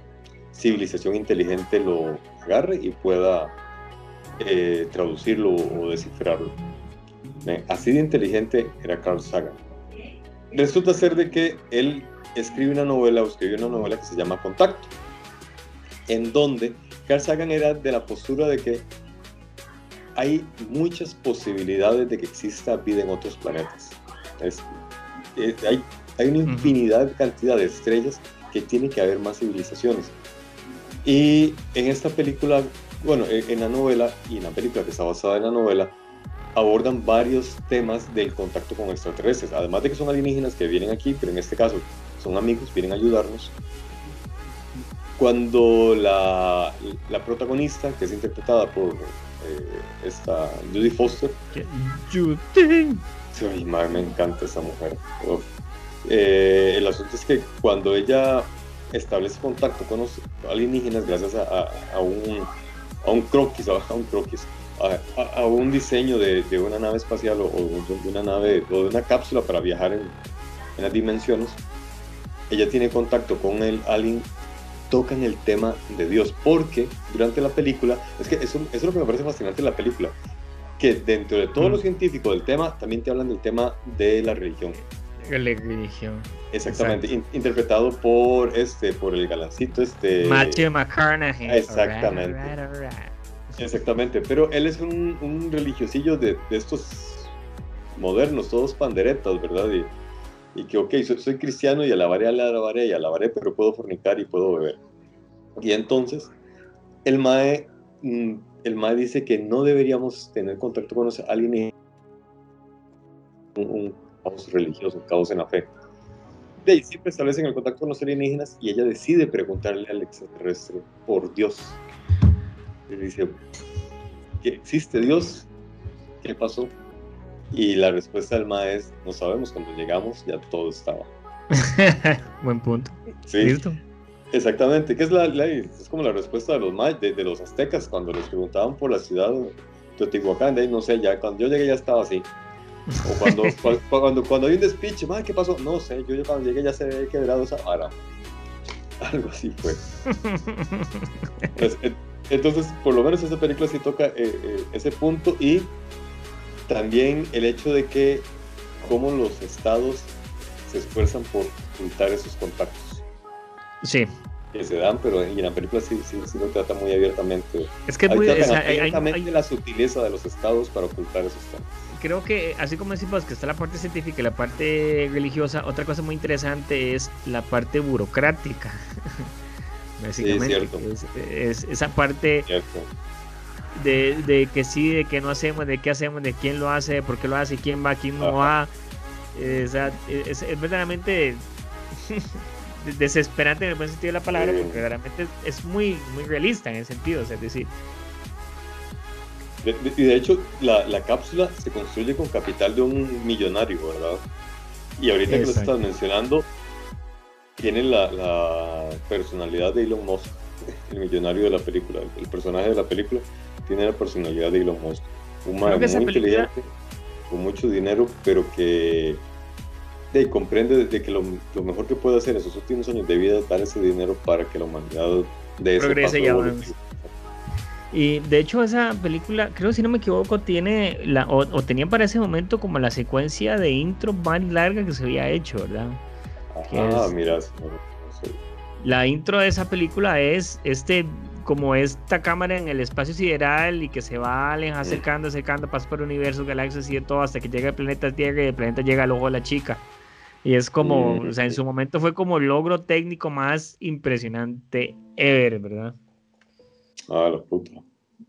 civilización inteligente lo agarre y pueda eh, traducirlo o descifrarlo. Así de inteligente era Carl Sagan. Resulta ser de que él escribe una novela o escribió una novela que se llama Contacto, en donde Carl Sagan era de la postura de que hay muchas posibilidades de que exista vida en otros planetas. hay, hay, una infinidad, de cantidad de estrellas que tiene que haber más civilizaciones. Y en esta película, bueno, en la novela y en la película que está basada en la novela, abordan varios temas del contacto con extraterrestres. Además de que son alienígenas que vienen aquí, pero en este caso son amigos, vienen a ayudarnos. Cuando la, la protagonista, que es interpretada por eh, esta Judy Foster. Judy. Sí, me encanta esa mujer. Eh, el asunto es que cuando ella establece contacto con los alienígenas gracias a, a, un, a un croquis, a un croquis, a, un diseño de, de, una nave espacial o, de una nave o de una cápsula para viajar en, en las dimensiones, ella tiene contacto con el alien tocan el tema de Dios, porque durante la película, es que eso, es lo que me parece fascinante en la película, que dentro de todo lo mm. científico del tema, también te hablan del tema de la religión. Religión. Exactamente, interpretado por este, por el galancito este. Matthew McConaughey. Exactamente. Exactamente, pero él es un, religiosillo de, de, estos modernos, todos panderetas, ¿verdad? Y, y que, ok, soy, cristiano y alabaré, alabaré y alabaré, pero puedo fornicar y puedo beber. Y entonces, el MAE, mm, el MAE dice que no deberíamos tener contacto con alguien un, un caos religioso, caos en la fe. De ahí siempre establecen el contacto con los alienígenas y ella decide preguntarle al extraterrestre por Dios. Y dice, ¿que existe Dios? ¿Qué pasó? Y la respuesta del MA es, no sabemos, cuando llegamos ya todo estaba. Buen punto. Sí. Exactamente, que es la, es como la respuesta de los mayas, de, los aztecas cuando les preguntaban por la ciudad de Teotihuacán, de ahí no sé, ya cuando yo llegué ya estaba así. O cuando, cuando, cuando, hay un despiche, ¿qué pasó? No sé, yo cuando llegué ya se había quebrado esa vara. Algo así fue. Pues, entonces, por lo menos esa película sí toca eh, eh, ese punto y también el hecho de que cómo los estados se esfuerzan por ocultar esos contactos. Sí. Que se dan, pero en la película sí, sí, sí lo trata muy abiertamente. Es que muy, abiertamente la sutileza de los estados para ocultar esos temas. Creo que, así como decimos que está la parte científica y la parte religiosa, otra cosa muy interesante es la parte burocrática. Básicamente, sí, es, esa parte cierto de, de, que sí, de que no hacemos, de qué hacemos, de quién lo hace, de por qué lo hace, quién va, quién no va. es, es, verdaderamente desesperante en el buen sentido de la palabra, porque realmente es muy, muy realista en ese sentido, es decir. Y de hecho, la, la, cápsula se construye con capital de un millonario, ¿verdad? Y ahorita que lo estás mencionando, tiene la, la personalidad de Elon Musk, el millonario de la película, el personaje de la película tiene la personalidad de Elon Musk. Un man muy inteligente, con mucho dinero, pero que de, comprende de que lo, lo, mejor que puede hacer en sus últimos años de vida es dar ese dinero para que la humanidad de ese Progrese paso y de hecho esa película, creo si no me equivoco, tiene la, o, tenía para ese momento como la secuencia de intro más larga que se había hecho, ¿verdad? Ah, mira, La intro de esa película es este como esta cámara en el espacio sideral y que se va acercando, acercando, pasa por universos, galaxias y de todo hasta que llega el planeta Tierra y el planeta llega al ojo de la chica. Y es como, o sea, en su momento fue como el logro técnico más impresionante ever, ¿verdad? Ah, la puta.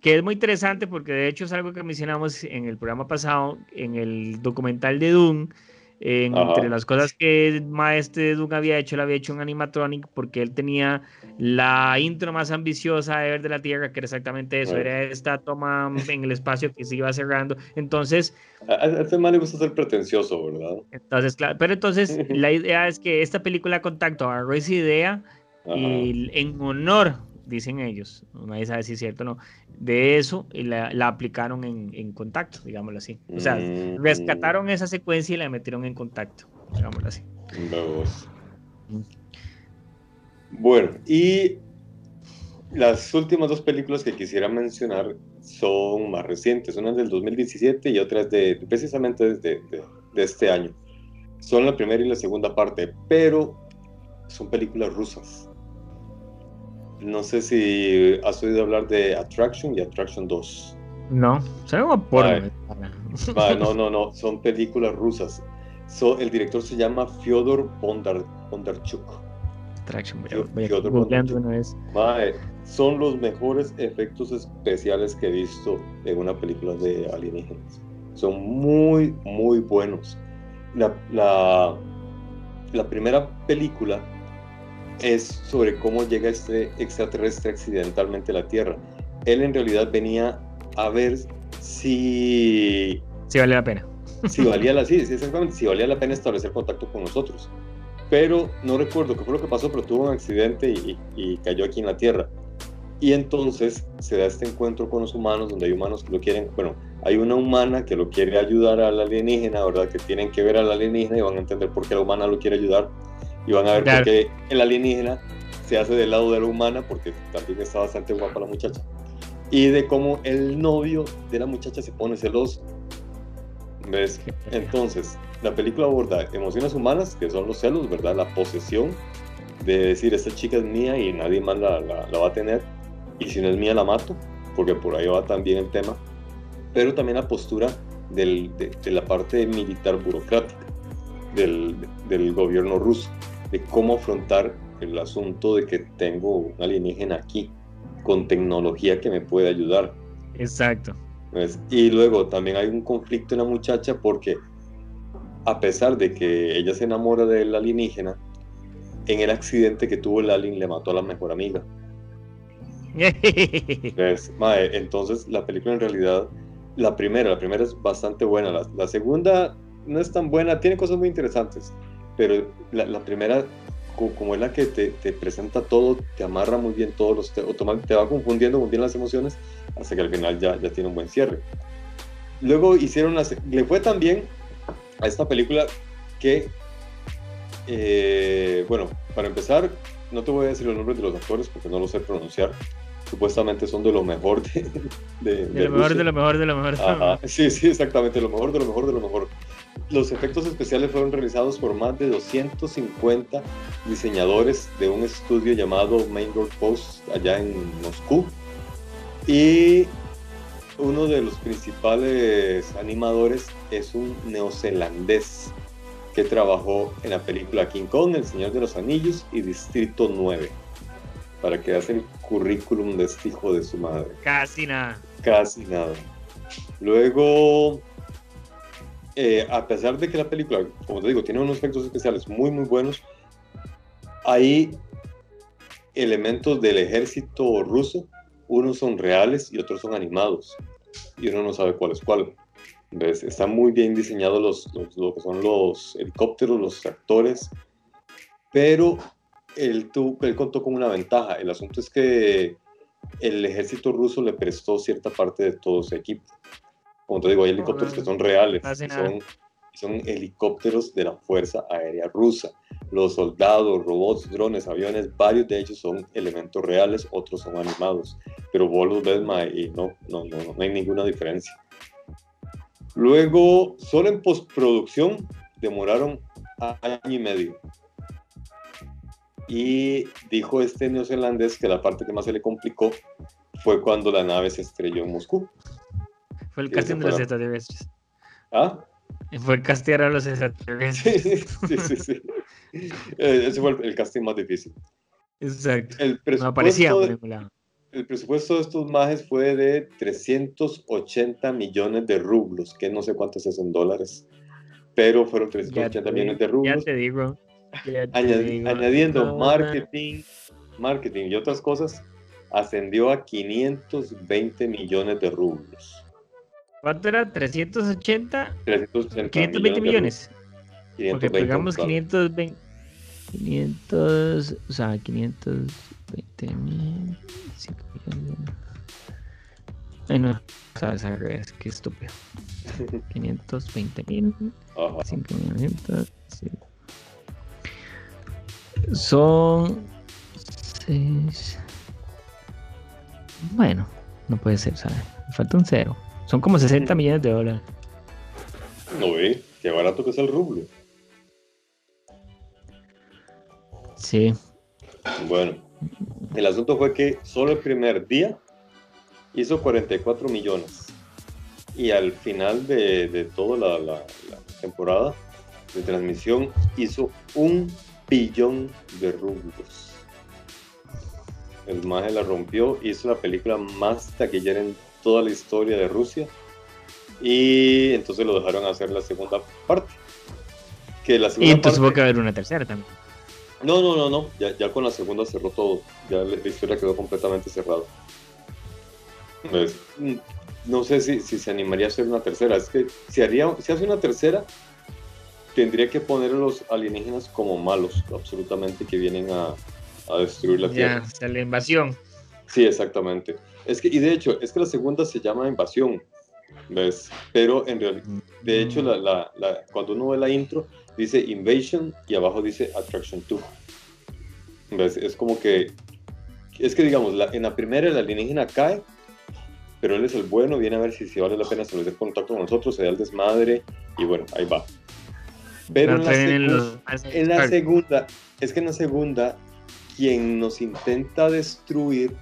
Que es muy interesante porque de hecho es algo que mencionamos en el programa pasado, en el documental de Doom, entre las cosas que el maestro Doom había hecho, él había hecho un animatronic porque él tenía la intro más ambiciosa de ver de la Tierra, que era exactamente eso, era esta toma en el espacio que se iba cerrando. Entonces... A, este man le gusta ser pretencioso, ¿verdad? Entonces, claro, pero entonces la idea es que esta película Contacto agarró esa idea y en honor dicen ellos, nadie sabe si es cierto o no, de eso y la, aplicaron en, contacto, digámoslo así. O sea, mm. rescataron esa secuencia y la metieron en contacto, digámoslo así. Bueno, y Las últimas dos películas que quisiera mencionar son más recientes, una es del 2017 y otra es de, precisamente desde de, de este año. Son la primera y la segunda parte, pero son películas rusas. No sé si has oído hablar de Attraction y Attraction 2. No, se llama porno. no, no, no, son películas rusas. So, el director se llama Fyodor Bondar, Bondarchuk. Attraction, voy a, voy una vez. son los mejores efectos especiales que he visto en una película de alienígenas. Son muy, muy buenos. La, la, la primera película es sobre cómo llega este extraterrestre accidentalmente a la Tierra. Él en realidad venía a ver si... Si valía la pena. Si valía la, sí, exactamente, si valía la pena establecer contacto con nosotros. Pero no recuerdo qué fue lo que pasó, pero tuvo un accidente y, y cayó aquí en la Tierra. Y entonces se da este encuentro con los humanos, donde hay humanos que lo quieren, bueno, hay una humana que lo quiere ayudar al alienígena, ¿verdad? Que tienen que ver al alienígena y van a entender por qué la humana lo quiere ayudar y van a ver por qué el alienígena se hace del lado de la humana, porque también está bastante guapa la muchacha, y de cómo el novio de la muchacha se pone celoso. ¿Ves? Entonces, la película aborda emociones humanas, que son los celos, ¿verdad? La posesión de decir, esta chica es mía y nadie más la, la, va a tener, y si no es mía la mato, porque por ahí va también el tema, pero también la postura del, de, de, la parte militar burocrática del, del gobierno ruso de cómo afrontar el asunto de que tengo un alienígena aquí con tecnología que me puede ayudar. Exacto. Pues, y luego también hay un conflicto en la muchacha porque a pesar de que ella se enamora del alienígena, en el accidente que tuvo el alien le mató a la mejor amiga. Pues, entonces la película en realidad, la primera, la primera es bastante buena, la, la segunda no es tan buena, tiene cosas muy interesantes, pero la, primera, como es la que te, presenta todo, te amarra muy bien todos los, te, te va confundiendo muy bien las emociones hasta que al final ya, ya tiene un buen cierre. Luego hicieron una, le fue también a esta película que, eh, bueno, para empezar, no te voy a decir los nombres de los actores porque no los sé pronunciar. Supuestamente son de lo mejor de, de, de, lo mejor, de lo mejor, de lo mejor. Sí, sí, exactamente, lo mejor, de lo mejor, de lo mejor. Los efectos especiales fueron realizados por más de 250 diseñadores de un estudio llamado Main Road Post allá en Moscú. Y uno de los principales animadores es un neozelandés que trabajó en la película King Kong, El Señor de los Anillos y Distrito 9. Para que hace el currículum de este hijo de su madre. Casi nada. Casi nada. Luego eh, a pesar de que la película, como te digo, tiene unos efectos especiales muy, muy buenos, hay elementos del ejército ruso, unos son reales y otros son animados, y uno no sabe cuál es cuál. ¿Ves? Están muy bien diseñados los, lo que son los helicópteros, los tractores, pero él, él contó con una ventaja. El asunto es que el ejército ruso le prestó cierta parte de todo su equipo. Como te digo, hay helicópteros que son reales, son, son helicópteros de la Fuerza Aérea Rusa. Los soldados, robots, drones, aviones, varios de ellos son elementos reales, otros son animados. Pero vos los ves y no, no, no, no hay ninguna diferencia. Luego, solo en postproducción demoraron año y medio. Y dijo este neozelandés que la parte que más se le complicó fue cuando la nave se estrelló en Moscú. Fue el casting de los extraterrestres. ¿Ah? Fue el casting a los extraterrestres. Sí, sí, sí. Eh, ese fue el, casting más difícil. Exacto. El presupuesto, de, el presupuesto de estos majes fue de 380 millones de rublos, que no sé cuántos es en dólares, pero fueron 380 millones de rublos. Ya te digo. añadiendo marketing, marketing y otras cosas, ascendió a 520 millones de rublos. ¿Cuánto era? ¿380? 380 520 millones. Porque pegamos 520. 500. O sea, 520 mil. 5 millones. Ay, no. Sabes, revés. Qué estúpido. 520 mil. 5 millones. Son. 6. Bueno, no puede ser, ¿sabes? Me falta un cero. Son como 60 millones de dólares. No ve, qué barato que es el rublo. Sí. Bueno, el asunto fue que solo el primer día hizo 44 millones. Y al final de, de toda la, la- la temporada de transmisión hizo un billón de rublos. El maje la rompió, hizo la película más taquillera en toda la historia de Rusia. Y entonces lo dejaron hacer la segunda parte. Que la Y segunda entonces tuvo parte- que haber una tercera también. no, no, no, no. Ya, ya con la segunda cerró todo. Ya la la historia quedó completamente cerrada. Pues, mm, no sé si, si se animaría a hacer una tercera. Es que si, haría, si hace una tercera, tendría que poner a los alienígenas como malos, absolutamente, que vienen a, a destruir la Ya, Tierra. sea, la invasión. Sí, exactamente. Es que, y de hecho, es que la segunda se llama Invasión. ¿Ves? Pero en realidad, de hecho, la, la- la- cuando uno ve la intro, dice Invasion y abajo dice Attraction 2. ¿Ves? Es como que. Es que, digamos, la- en la primera el alienígena cae, pero él es el bueno, viene a ver si, si vale la pena establecer contacto con nosotros, se da el desmadre y bueno, ahí va. Pero en la, los- en la segunda, es que en la segunda, quien nos intenta destruir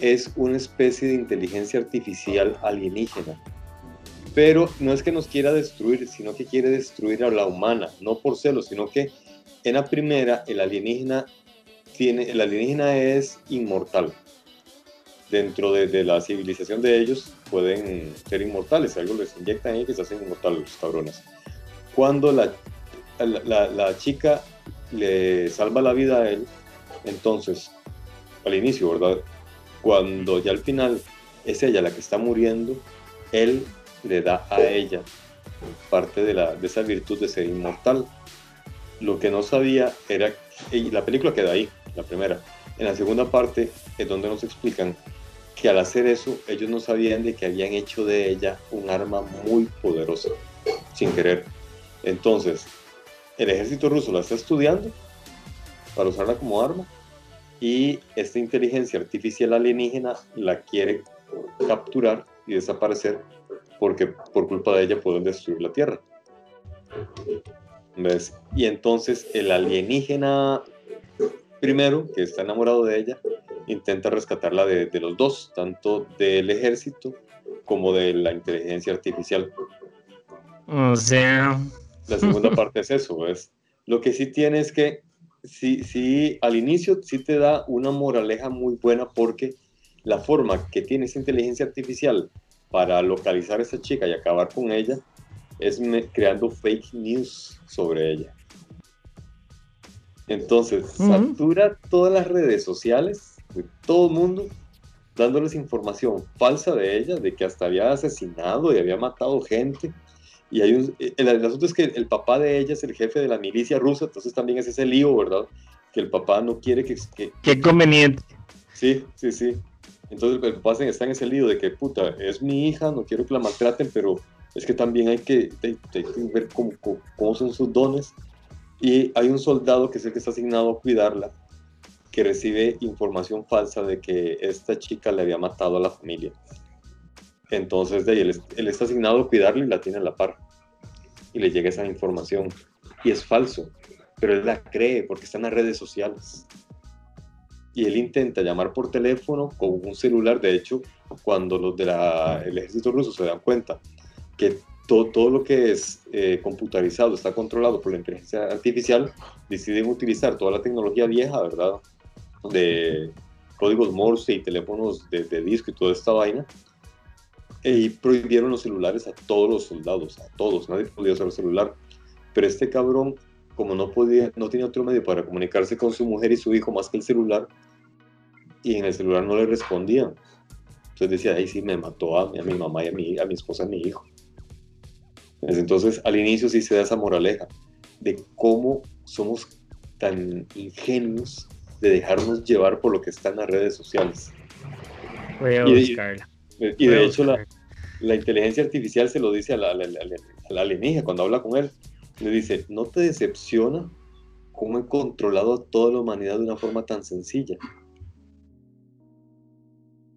es una especie de inteligencia artificial alienígena. Pero no es que nos quiera destruir, sino que quiere destruir a la humana, no por celos, sino que en la primera el alienígena tiene, el alienígena es inmortal. Dentro de, la civilización de ellos pueden ser inmortales, algo les inyectan ahí que se hacen inmortales los cabrones. Cuando la, la- la chica le salva la vida a él, entonces, al inicio, ¿verdad? Cuando ya al final es ella la que está muriendo, él le da a ella parte de, la, de esa virtud de ser inmortal. Lo que no sabía era, y la película queda ahí, la primera. En la segunda parte es donde nos explican que al hacer eso, ellos no sabían de que habían hecho de ella un arma muy poderosa, sin querer. Entonces, el ejército ruso la está estudiando para usarla como arma y esta inteligencia artificial alienígena la quiere capturar y desaparecer porque por culpa de ella pueden destruir la Tierra. ¿Ves? Y entonces el alienígena primero, que está enamorado de ella, intenta rescatarla de, de los dos, tanto del ejército como de la inteligencia artificial. O sea, La segunda parte es eso, ¿ves? Lo que sí tiene es que sí, sí, al inicio sí te da una moraleja muy buena porque la forma que tiene esa inteligencia artificial para localizar a esa chica y acabar con ella es creando fake news sobre ella. Entonces, Ujú. satura todas las redes sociales de todo el mundo dándoles información falsa de ella, de que hasta había asesinado y había matado gente. Y hay un, el, el asunto es que el papá de ella es el jefe de la milicia rusa, entonces también es ese lío, ¿verdad? Que el papá no quiere que, que, qué conveniente. Sí, sí, sí. Entonces el papá está en ese lío de que, puta, es mi hija, no quiero que la maltraten, pero es que también hay que, hay- hay que ver cómo, cómo- cómo son sus dones. Y hay un soldado que es el que está asignado a cuidarla, que recibe información falsa de que esta chica le había matado a la familia. Entonces de ahí, él, es- él está asignado a cuidarla y la tiene a la par. Y le llega esa información. Y es falso, pero él la cree porque está en las redes sociales y él intenta llamar por teléfono con un celular. De hecho, cuando los del ejército ruso se dan cuenta que to- todo lo que es eh, computarizado está controlado por la inteligencia artificial, deciden utilizar toda la tecnología vieja, ¿verdad? De códigos Morse y teléfonos de disco y toda esta vaina. Y prohibieron los celulares a todos los soldados, a todos, nadie podía usar el celular. Pero este cabrón, como no podía, no tenía otro medio para comunicarse con su mujer y su hijo más que el celular, y en el celular no le respondían. Entonces decía, ahí sí me mató a, a mi mamá y a mi, a mi esposa y a mi hijo. Desde Entonces, al inicio sí se da esa moraleja de cómo somos tan ingenuos de dejarnos llevar por lo que está en las redes sociales. Voy a Y- buscarla. Y de hecho, la, la inteligencia artificial se lo dice a la, a alienígena cuando habla con él. Le dice, ¿no te decepciona cómo he controlado a toda la humanidad de una forma tan sencilla?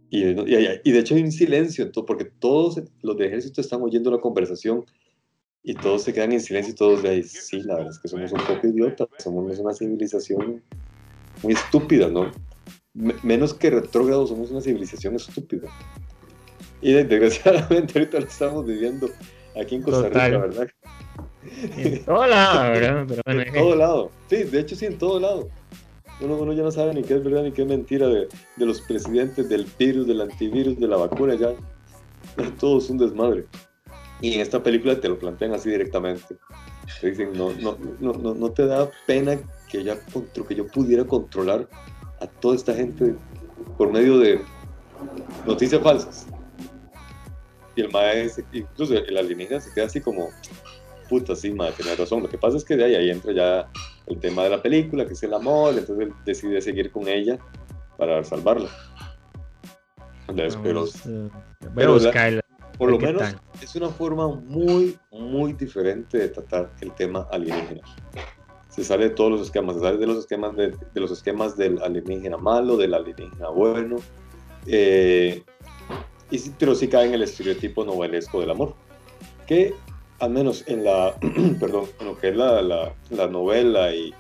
Y de hecho hay un silencio, porque todos los de ejército están oyendo la conversación y todos se quedan en silencio y todos de ahí, sí, la verdad es que somos un poco idiotas, somos una civilización muy estúpida, ¿no? menos que retrógrado, somos una civilización estúpida. Y desgraciadamente ahorita lo estamos viviendo aquí en Costa Rica, ¿verdad? En todo lado, ¿verdad? en todo lado. Sí, de hecho sí, en todo lado. Uno, uno, ya no sabe ni qué es verdad ni qué es mentira de, de los presidentes, del virus, del antivirus, de la vacuna, ya. Todo es un desmadre. Y en esta película te lo plantean así directamente. Te dicen, no, no, no, no, no te da pena que, ya, que yo pudiera controlar a toda esta gente por medio de noticias falsas. Y el maestro, incluso el alienígena se queda así como, puta, sí, madre, tiene razón. Lo que pasa es que de ahí, ahí entra ya el tema de la película, que es el amor, entonces él decide seguir con ella para salvarla. pero, buscarla. por lo menos es una forma muy, muy diferente de tratar el tema alienígena se sale de todos los esquemas, se sale de los esquemas, de, los esquemas del alienígena malo, del alienígena bueno, eh, y, pero sí cae en el estereotipo novelesco del amor, que al menos en la, perdón, en lo que es la, la, novela y,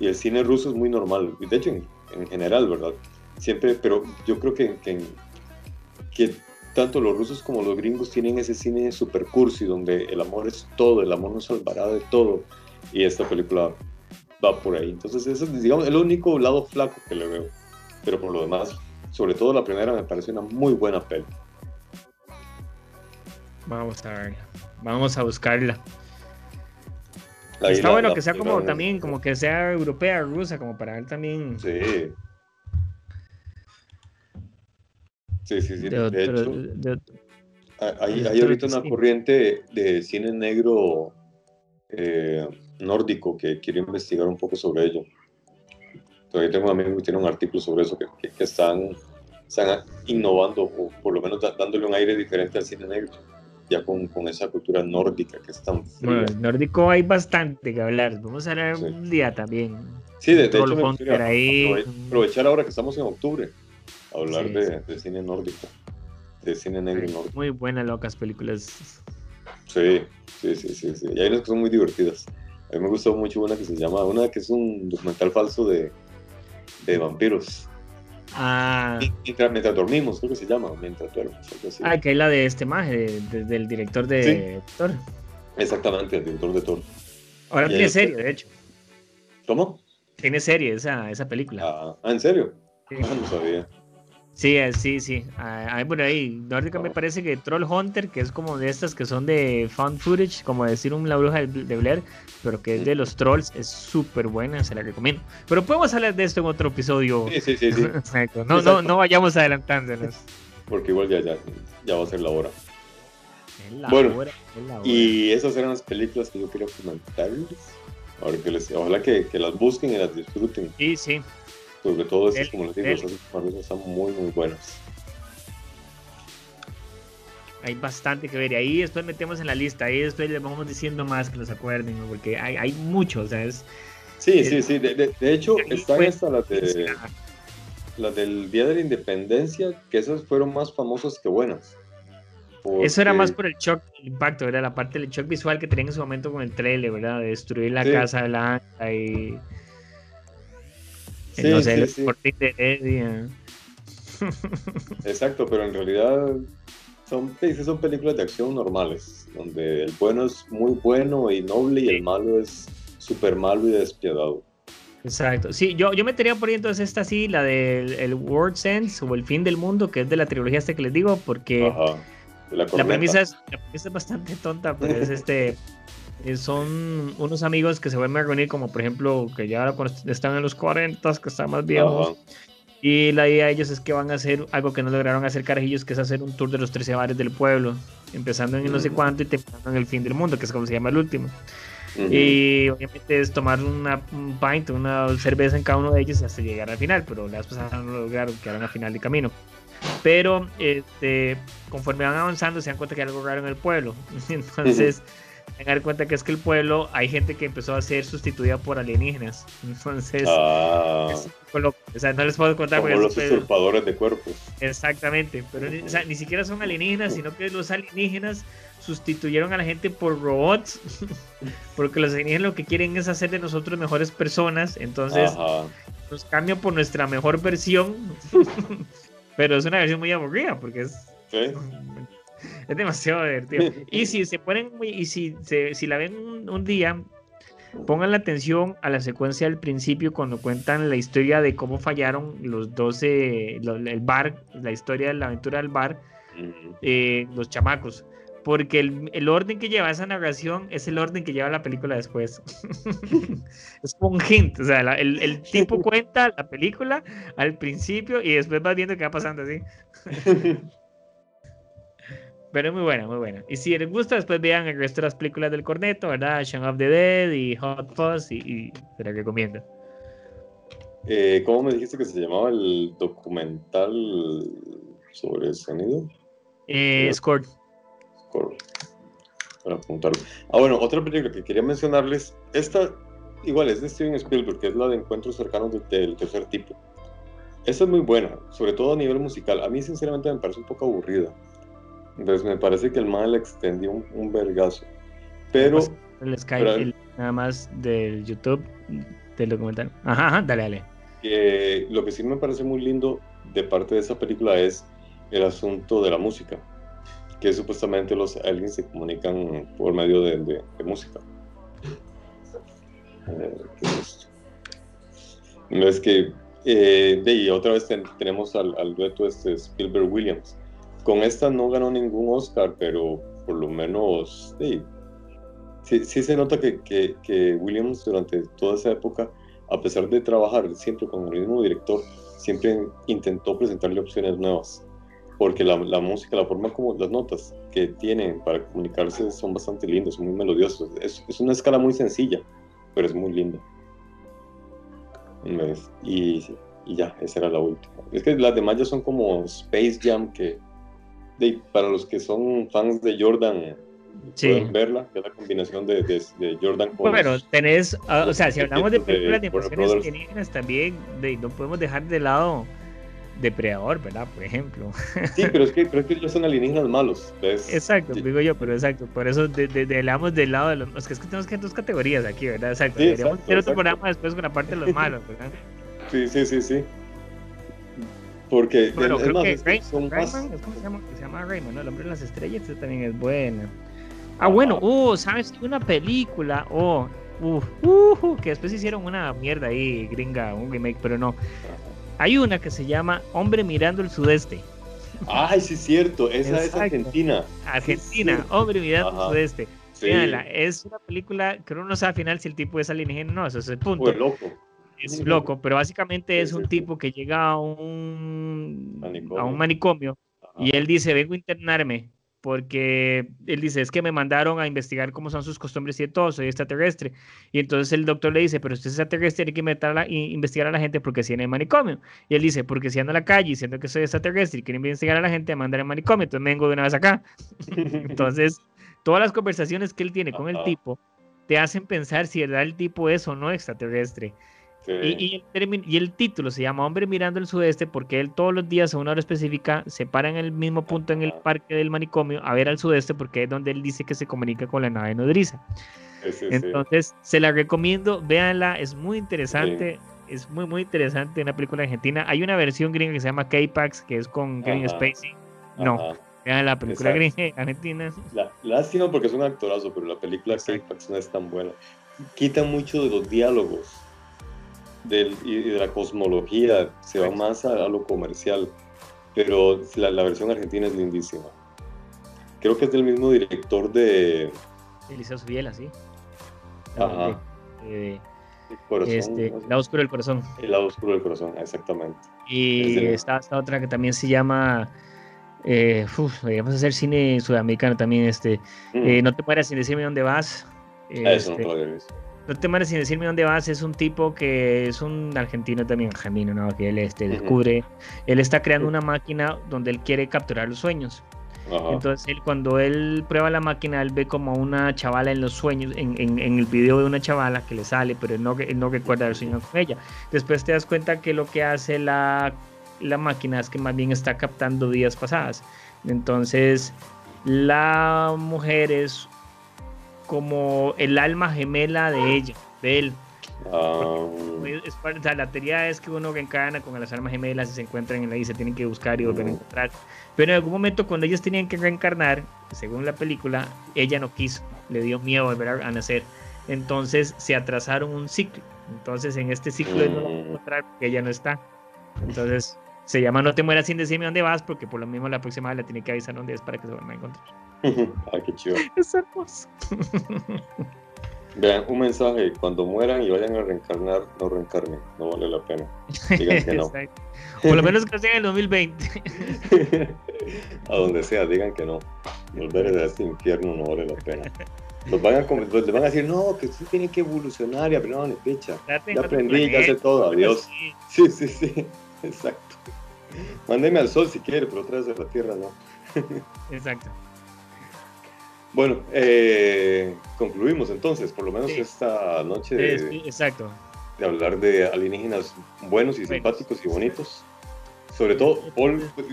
y, el cine ruso es muy normal, de hecho en, en general, ¿verdad? Siempre, pero yo creo que, que, que tanto los rusos como los gringos tienen ese cine super cursi donde el amor es todo, el amor nos salvará de todo. Y esta película va por ahí. Entonces, ese es, digamos, el único lado flaco que le veo. Pero por lo demás, sobre todo la primera, me parece una muy buena peli. Vamos a ver, vamos a buscarla. Está bueno que sea como también, como que sea europea, rusa, como para ver también. Sí. Sí, sí, sí. De, hecho, hay, hay ahorita una corriente de cine negro eh, nórdico que quiere investigar un poco sobre ello. Todavía tengo un amigo que tiene un artículo sobre eso, que, que, están, están, innovando o por lo menos dándole un aire diferente al cine negro, ya con, con esa cultura nórdica que es tan Bueno, nórdico hay bastante que hablar, vamos a hablar un día también. Sí, de, hecho, me aprovechar ahora que estamos en octubre, hablar de, de, cine nórdico, de cine negro nórdico. Muy buenas, locas películas. Sí, sí, sí, sí, sí. Y hay unas que son muy divertidas. A mí me gustó mucho una que se llama, una que es un documental falso de, de vampiros. Ah. Mientras, dormimos, creo que se llama, mientras duermes. Ah, que es la de este maje, del director de Thor. Exactamente, el director de Thor. Ahora tiene serie, de hecho. ¿Cómo? Tiene serie esa, esa película. Ah, ¿en serio? Sí. Ah, no sabía. Sí, eh, sí, sí. Hay por ahí. Nórdica me parece que Troll Hunter, que es como de estas que son de found footage, como decir un La Bruja de Blair, pero que es de los trolls, es súper buena, se la recomiendo. Pero podemos hablar de esto en otro episodio. Sí, sí, sí. sí. no, no, no vayamos adelantándonos. Porque igual ya, ya, ya va a ser la hora. bueno, y esas eran las películas que yo quería comentarles. Ahora que les, ojalá que, que las busquen y las disfruten. Sí, sí sobre todo estos, como les digo, esos están muy, muy buenos. Hay bastante que ver y ahí después metemos en la lista, ahí después les vamos diciendo más que los acuerden, porque hay, hay muchos, ¿sabes? Sí, sí, sí, de, de, hecho están estas las de las del Día de la Independencia, que esas fueron más famosas que buenas. Eso era más por el shock, el impacto, era la parte del shock visual que tenían en su momento con el trailer, ¿verdad? De destruir la Casa Blanca y Sí, no sé, sí, Exacto, pero en realidad son, son películas de acción normales, donde el bueno es muy bueno y noble y el malo es súper malo y despiadado. Exacto. Sí, yo, yo metería por ahí entonces esta sí, la del el World Sense o el fin del mundo, que es de la trilogía esta que les digo, porque la, premisa es, la, premisa es, bastante tonta, pero es este eh, son unos amigos que se vuelven a reunir, como por ejemplo, que ya están en los 40, que están más viejos. Y la idea de ellos es que van a hacer algo que no lograron hacer carajillos, que es hacer un tour de los 13 bares del pueblo, empezando en no sé mm. cuánto y terminando en el fin del mundo, que es como se llama el último. Y obviamente es tomar una, un pint, una cerveza en cada uno de ellos hasta llegar al final, pero las personas no lo lograron, quedaron al final del camino. Pero este, conforme van avanzando se dan cuenta que hay algo raro en el pueblo. Entonces que dar cuenta que es que el pueblo hay gente que empezó a ser sustituida por alienígenas. Entonces, Ah, es. O sea, no les puedo contar como los eso- usurpadores de cuerpos. Exactamente, pero o sea, ni siquiera son alienígenas, sino que los alienígenas sustituyeron a la gente por robots, porque los alienígenas lo que quieren es hacer de nosotros mejores personas, entonces Ajá. nos cambian por nuestra mejor versión, pero es una versión muy aburrida porque es, ¿Sí? Es demasiado divertido. Y si se ponen, muy- y si, se- si la ven un, un día, pongan la atención a la secuencia del principio cuando cuentan la historia de cómo fallaron los 12, lo- el bar, la historia de la aventura del bar, eh, los chamacos. Porque el, el orden que lleva esa narración es el orden que lleva la película después. es un hint. O sea, la- el, el tipo cuenta la película al principio y después vas viendo qué va pasando así. Pero es muy buena, muy buena. Y si les gusta, después vean el resto de las películas del corneto, ¿verdad? Shaun of the Dead y Hot Fuzz y, y se las recomiendo. Eh, ¿Cómo me dijiste que se llamaba el documental sobre el sonido? Eh, Sí. Score. Cor- Para apuntarlo. Ah, bueno, otra película que quería mencionarles, esta igual es de Steven Spielberg, que es la de Encuentros Cercanos de- del Tercer Tipo. Esta es muy buena, sobre todo a nivel musical. A mí sinceramente me parece un poco aburrida. Entonces me parece que el mal le extendió un, un vergazo. Pero El Skype, pero- el- nada más del YouTube del documental. Ajá, ajá, dale, dale. eh, lo que sí me parece muy lindo de parte de esa película es el asunto de la música, que supuestamente los aliens se comunican por medio de, de- de música. Eh. No es que, eh, de ahí otra vez ten- tenemos al, al dueto este Spielberg Williams. Con esta no ganó ningún Oscar, pero por lo menos ahí, sí, sí se nota que, que- que Williams durante toda esa época, a pesar de trabajar siempre con el mismo director, siempre intentó presentarle opciones nuevas. Porque la, la música, la forma como las notas que tienen para comunicarse son bastante lindas, son muy melodiosas. Es, es una escala muy sencilla, pero es muy linda. Y, y ya, esa era la última. Es que las demás ya son como Space Jam, que de- para los que son fans de Jordan Sí. pueden verla, que es la combinación de, de- de Jordan con... Bueno, tenés, ah, o sea, si los hablamos de películas de Brothers. alienígenas también, no podemos dejar de lado Depredador, ¿verdad? Por ejemplo. Sí, pero es que, pero es que ellos son alienígenas malos. ¿ves? Exacto, Sí. digo yo, pero exacto. Por eso de, de, de- hablamos del lado de los. Es que, es que tenemos que dos categorías aquí, ¿verdad? Exacto. Sí, Deberíamos hacer otro programa después con la parte de los malos, ¿verdad? Sí, sí, sí, sí. Porque Bueno, es creo más, que Ray- son más... Rayman, ¿es ¿cómo se llama? Se llama Rayman, ¿no? El hombre de las estrellas, esa también es buena. Ah, bueno, uh, ¿sabes? Una película, oh, uh, uh, que después hicieron una mierda ahí, gringa, un remake, pero no. Hay una que se llama Hombre mirando el sudeste. Ay, sí, es cierto. Esa es. Argentina. Argentina. Hombre mirando el sudeste. Sí. Es una película que uno no sabe al final si el tipo es alienígena o no, ese es el punto. Fue loco. Es loco, pero básicamente es un tipo que llega a un Manicomio. a un manicomio y él dice, vengo a internarme porque él dice, es que me mandaron a investigar cómo son sus costumbres y todo, soy extraterrestre. Y entonces el doctor le dice, pero usted es extraterrestre, tiene que meter a investigar a la gente porque si en el manicomio. Y él dice, porque si ando a la calle diciendo que soy extraterrestre y quiero investigar a la gente, me mandan al manicomio, entonces me vengo de una vez acá. Entonces, todas las conversaciones que él tiene con el tipo te hacen pensar si verdad el tipo es o no extraterrestre. Sí. Y, y el término- y el título se llama Hombre mirando el sudeste porque él todos los días a una hora específica se para en el mismo punto en el parque del manicomio a ver al sudeste porque es donde él dice que se comunica con la nave nodriza. Sí, sí, sí. Entonces, se la recomiendo, véanla, es muy interesante, es muy, muy interesante, una película argentina. Hay una versión gringa que se llama K-Pax, que es con Kevin Ajá. Spacey. No, Ajá. vean la película Exacto. gringa argentina. La- lástima porque es un actorazo, pero la película K-Pax no es tan buena. Quita mucho de los diálogos del, y de la cosmología, se va más a, a lo comercial. Pero la, la versión argentina es lindísima. Creo que es del mismo director de Eliseo Subiela, sí. Ajá. Eh, Corazón. este, ¿no? La Oscuro del Corazón. El lado oscuro del corazón, exactamente. Es Y de- está esta otra que también se llama. Eh, uf, deberíamos hacer cine sudamericano también. Este, Mm. eh, no te mueras sin decirme dónde vas. Ah, Eso no Este, lo había visto. No te mueras sin decirme dónde vas. Es un tipo que es un argentino también, argentino, ¿no? Que él este, descubre. Él está creando una máquina donde él quiere capturar los sueños. Ajá. Entonces él, cuando él prueba la máquina, él ve como a una chavala en los sueños, en, en- en el video de una chavala que le sale, pero él no, él no recuerda haber soñado con ella. Después te das cuenta que lo que hace la, la máquina es que más bien está captando vidas pasadas. Entonces la mujer es como el alma gemela de ella, de él. Es par- o sea, la teoría es que uno reencarna con las almas gemelas y se encuentran en la y se tienen que buscar y volver a Mm. encontrar. Pero en algún momento cuando ellos tenían que reencarnar, según la película, ella no quiso, le dio miedo volver a, nacer. Entonces se atrasaron un ciclo. Entonces en este ciclo no la a Mm. encontrar porque ella no está. Entonces se llama No te mueras sin decirme dónde vas porque por lo mismo la próxima vez le tiene que avisar dónde es para que se vuelva a encontrar. ah, qué chido. Es hermoso. Vean, un mensaje, cuando mueran y vayan a reencarnar, no reencarnen, no vale la pena. Digan que no. Por lo menos que sea en el 2020. a donde sea, digan que no. Volver a este infierno no vale la pena. Los van a, com- les van a decir, no, que usted tiene que evolucionar y aprender no, en Ya aprendí, ya sé todo, adiós. sí. Sí, sí, sí, exacto. Mándeme al sol si quiere, pero otra vez a la tierra no. Exacto. Bueno, eh, concluimos entonces, por lo menos Sí. esta noche de, Es- exacto. de hablar de alienígenas buenos y simpáticos y bonitos. Sobre todo, Paul, pues,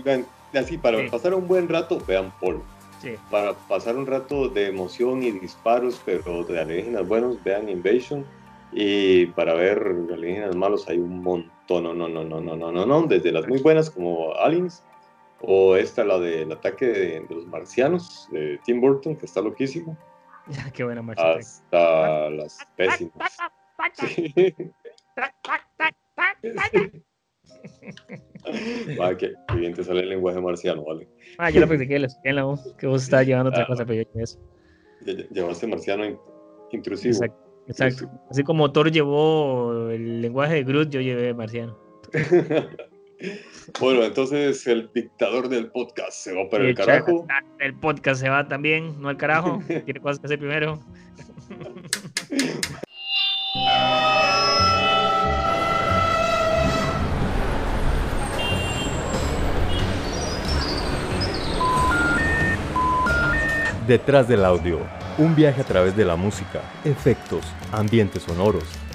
así, para Sí. pasar un buen rato, vean Paul. Sí. Para pasar un rato de emoción y disparos, pero de alienígenas buenos, vean Invasion. Y para ver alienígenas malos hay un montón, no, no, no, no, no, no, no, no, desde las muy buenas como Aliens, o esta, la del ataque de, de los marcianos, de Tim Burton, que está loquísimo, Qué buena marcha. hasta las pésimas. Sí. Va, que, bien te sale el lenguaje marciano, ¿vale? Ah, yo la practiqué, la escuché en la voz, que vos estabas llevando otra Ah. cosa, pero yo eso. Llevaste marciano in- intrusivo. Exacto. Exacto. Así como Thor llevó el lenguaje de Groot, yo llevé marciano. bueno, entonces el dictador del podcast se va para el carajo. Chaca, El podcast se va también, no al carajo. Tiene cosas que hacer primero. Detrás del audio, un viaje a través de la música, efectos, ambientes sonoros,